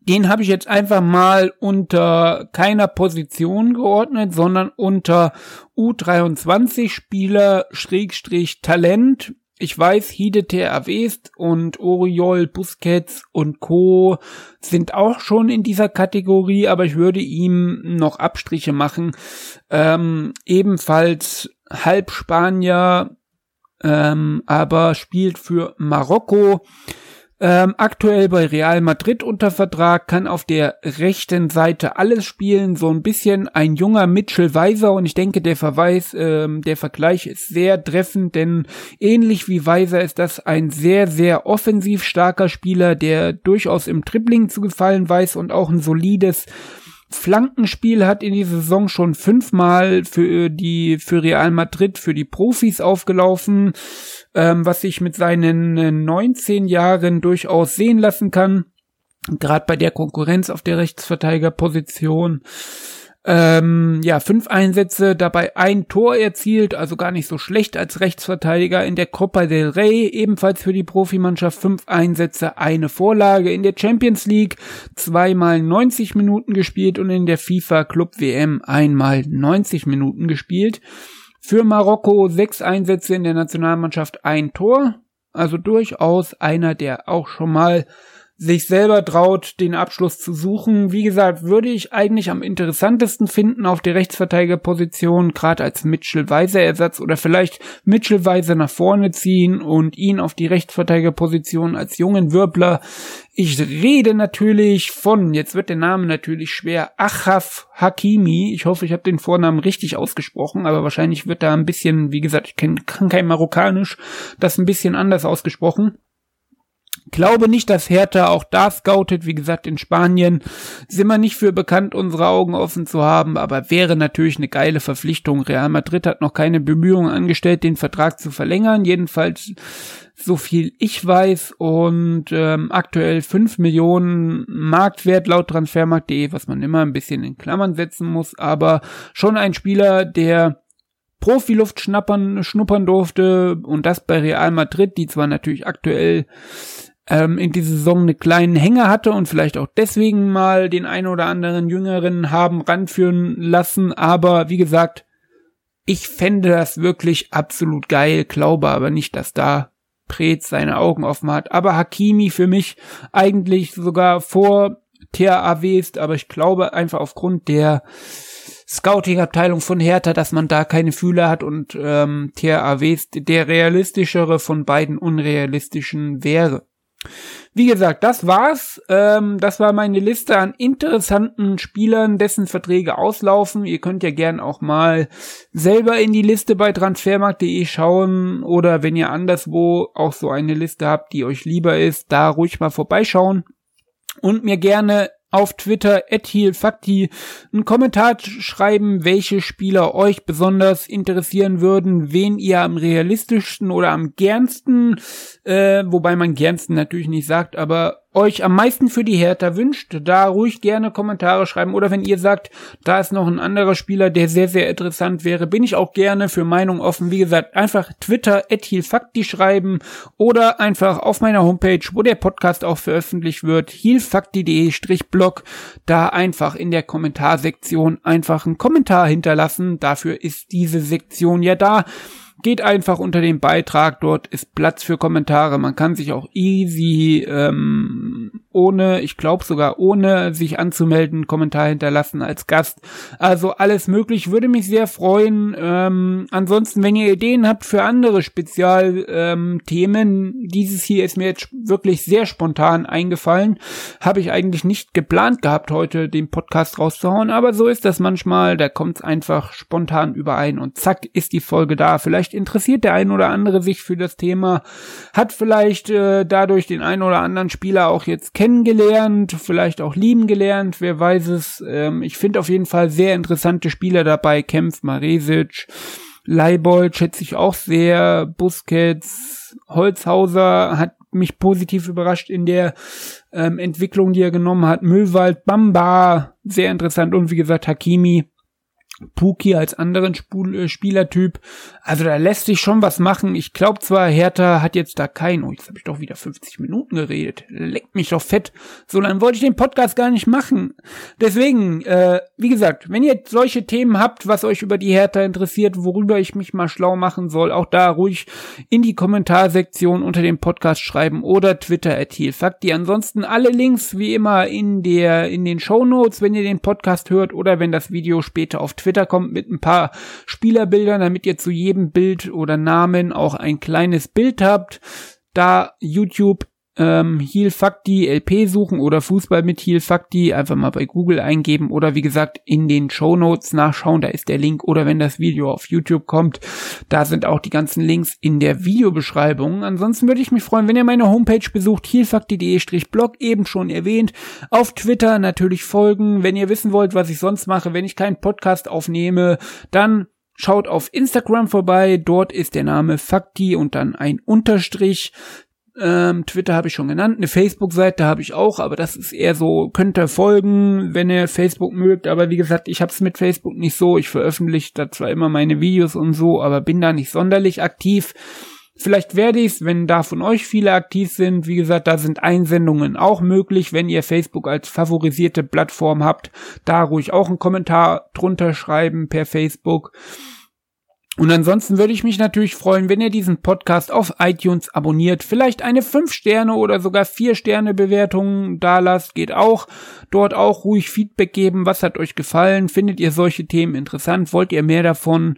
Speaker 1: den habe ich jetzt einfach mal unter keiner Position geordnet, sondern unter U23 Spieler Schrägstrich Talent ich weiß, Hidete erwähst und Oriol, Busquets und Co. sind auch schon in dieser Kategorie, aber ich würde ihm noch Abstriche machen. Ähm, ebenfalls halb Spanier, ähm, aber spielt für Marokko. Ähm, aktuell bei Real Madrid unter Vertrag, kann auf der rechten Seite alles spielen, so ein bisschen ein junger Mitchell Weiser und ich denke, der Verweis, ähm, der Vergleich ist sehr treffend, denn ähnlich wie Weiser ist das ein sehr, sehr offensiv starker Spieler, der durchaus im Dribbling zu gefallen weiß und auch ein solides Flankenspiel hat in dieser Saison schon fünfmal für die für Real Madrid für die Profis aufgelaufen ähm, was sich mit seinen 19 äh, Jahren durchaus sehen lassen kann. Gerade bei der Konkurrenz auf der Rechtsverteidigerposition. Ähm, ja, fünf Einsätze, dabei ein Tor erzielt, also gar nicht so schlecht als Rechtsverteidiger. In der Copa del Rey ebenfalls für die Profimannschaft fünf Einsätze, eine Vorlage. In der Champions League zweimal 90 Minuten gespielt und in der FIFA Club WM einmal 90 Minuten gespielt. Für Marokko sechs Einsätze in der Nationalmannschaft, ein Tor. Also durchaus einer, der auch schon mal sich selber traut, den Abschluss zu suchen. Wie gesagt, würde ich eigentlich am interessantesten finden auf der Rechtsverteidigerposition, gerade als Mitchell Weiser Ersatz oder vielleicht Mitchell Weiser nach vorne ziehen und ihn auf die Rechtsverteidigerposition als jungen Wirbler. Ich rede natürlich von, jetzt wird der Name natürlich schwer, Achaf Hakimi. Ich hoffe, ich habe den Vornamen richtig ausgesprochen, aber wahrscheinlich wird da ein bisschen, wie gesagt, ich kann kein Marokkanisch, das ein bisschen anders ausgesprochen. Glaube nicht, dass Hertha auch da scoutet. Wie gesagt, in Spanien sind wir nicht für bekannt, unsere Augen offen zu haben, aber wäre natürlich eine geile Verpflichtung. Real Madrid hat noch keine Bemühungen angestellt, den Vertrag zu verlängern. Jedenfalls so viel ich weiß und ähm, aktuell 5 Millionen Marktwert laut Transfermarkt.de, was man immer ein bisschen in Klammern setzen muss, aber schon ein Spieler, der Profiluft schnappern, schnuppern durfte und das bei Real Madrid, die zwar natürlich aktuell ähm, in dieser Saison eine kleinen Hänger hatte und vielleicht auch deswegen mal den ein oder anderen Jüngeren haben ranführen lassen. Aber wie gesagt, ich fände das wirklich absolut geil, glaube aber nicht, dass da Preetz seine Augen offen hat. Aber Hakimi für mich eigentlich sogar vor THAW ist, aber ich glaube einfach aufgrund der Scouting-Abteilung von Hertha, dass man da keine Fühler hat und ähm, THAW ist der realistischere von beiden unrealistischen wäre. Wie gesagt, das war's. Ähm, das war meine Liste an interessanten Spielern, dessen Verträge auslaufen. Ihr könnt ja gern auch mal selber in die Liste bei transfermarkt.de schauen oder wenn ihr anderswo auch so eine Liste habt, die euch lieber ist, da ruhig mal vorbeischauen und mir gerne auf Twitter @heelfakti einen Kommentar schreiben, welche Spieler euch besonders interessieren würden, wen ihr am realistischsten oder am gernsten, äh, wobei man gernsten natürlich nicht sagt, aber euch am meisten für die Hertha wünscht, da ruhig gerne Kommentare schreiben oder wenn ihr sagt, da ist noch ein anderer Spieler, der sehr, sehr interessant wäre, bin ich auch gerne für Meinung offen. Wie gesagt, einfach Twitter @heelfakti schreiben oder einfach auf meiner Homepage, wo der Podcast auch veröffentlicht wird, heelfakti.de-blog, da einfach in der Kommentarsektion einfach einen Kommentar hinterlassen. Dafür ist diese Sektion ja da. Geht einfach unter dem Beitrag, dort ist Platz für Kommentare. Man kann sich auch easy ähm, ohne, ich glaube sogar ohne sich anzumelden, Kommentar hinterlassen als Gast. Also alles möglich, würde mich sehr freuen. Ähm, ansonsten, wenn ihr Ideen habt für andere Spezialthemen, ähm, dieses hier ist mir jetzt wirklich sehr spontan eingefallen. Habe ich eigentlich nicht geplant gehabt, heute den Podcast rauszuhauen, aber so ist das manchmal. Da kommt es einfach spontan überein und zack ist die Folge da. Vielleicht interessiert der ein oder andere sich für das Thema, hat vielleicht äh, dadurch den ein oder anderen Spieler auch jetzt kennengelernt, vielleicht auch lieben gelernt, wer weiß es. Ähm, ich finde auf jeden Fall sehr interessante Spieler dabei, Kempf, Maresic, Leibold schätze ich auch sehr, Busquets, Holzhauser hat mich positiv überrascht in der ähm, Entwicklung, die er genommen hat. Müllwald, Bamba, sehr interessant und wie gesagt Hakimi Puki als anderen Spul äh, Spielertyp. Also da lässt sich schon was machen. Ich glaube zwar, Hertha hat jetzt da kein, oh, jetzt habe ich doch wieder 50 Minuten geredet. Leckt mich doch fett. So lange wollte ich den Podcast gar nicht machen. Deswegen, äh, wie gesagt, wenn ihr solche Themen habt, was euch über die Hertha interessiert, worüber ich mich mal schlau machen soll, auch da ruhig in die Kommentarsektion unter dem Podcast schreiben oder Twitter at die Ansonsten alle Links wie immer in der, in den Show Notes, wenn ihr den Podcast hört oder wenn das Video später auf Twitter kommt mit ein paar Spielerbildern, damit ihr zu jedem Bild oder Namen auch ein kleines Bild habt. Da YouTube ähm, Heal Fakti LP suchen oder Fußball mit Heal Fakti einfach mal bei Google eingeben oder wie gesagt in den Show Notes nachschauen, da ist der Link oder wenn das Video auf YouTube kommt, da sind auch die ganzen Links in der Videobeschreibung. Ansonsten würde ich mich freuen, wenn ihr meine Homepage besucht, healfakti.de-blog eben schon erwähnt, auf Twitter natürlich folgen, wenn ihr wissen wollt, was ich sonst mache, wenn ich keinen Podcast aufnehme, dann Schaut auf Instagram vorbei, dort ist der Name Fakti und dann ein Unterstrich. Ähm, Twitter habe ich schon genannt, eine Facebook-Seite habe ich auch, aber das ist eher so, könnt ihr folgen, wenn ihr Facebook mögt, aber wie gesagt, ich habe es mit Facebook nicht so, ich veröffentliche da zwar immer meine Videos und so, aber bin da nicht sonderlich aktiv. Vielleicht werde ich's, wenn da von euch viele aktiv sind. Wie gesagt, da sind Einsendungen auch möglich, wenn ihr Facebook als favorisierte Plattform habt. Da ruhig auch einen Kommentar drunter schreiben per Facebook. Und ansonsten würde ich mich natürlich freuen, wenn ihr diesen Podcast auf iTunes abonniert, vielleicht eine 5 Sterne oder sogar 4 Sterne Bewertung da lasst, geht auch. Dort auch ruhig Feedback geben, was hat euch gefallen, findet ihr solche Themen interessant, wollt ihr mehr davon?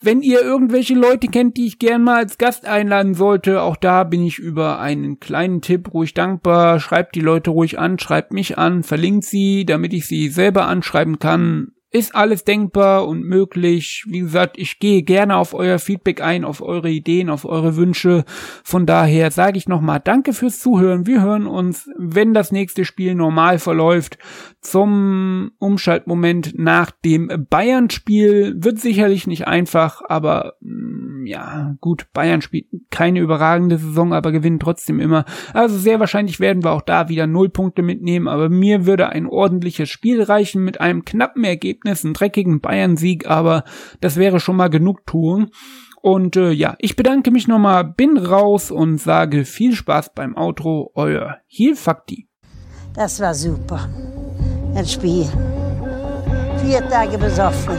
Speaker 1: Wenn ihr irgendwelche Leute kennt, die ich gern mal als Gast einladen sollte, auch da bin ich über einen kleinen Tipp ruhig dankbar. Schreibt die Leute ruhig an, schreibt mich an, verlinkt sie, damit ich sie selber anschreiben kann ist alles denkbar und möglich. Wie gesagt, ich gehe gerne auf euer Feedback ein, auf eure Ideen, auf eure Wünsche. Von daher sage ich nochmal Danke fürs Zuhören. Wir hören uns, wenn das nächste Spiel normal verläuft, zum Umschaltmoment nach dem Bayern-Spiel. Wird sicherlich nicht einfach, aber mm, ja, gut, Bayern spielt keine überragende Saison, aber gewinnt trotzdem immer. Also sehr wahrscheinlich werden wir auch da wieder null Punkte mitnehmen, aber mir würde ein ordentliches Spiel reichen mit einem knappen Ergebnis, einen dreckigen Bayern-Sieg, aber das wäre schon mal Genugtuung. Und äh, ja, ich bedanke mich nochmal, bin raus und sage viel Spaß beim Outro, euer Heel Fakti.
Speaker 2: Das war super. Ein Spiel. Vier Tage besoffen.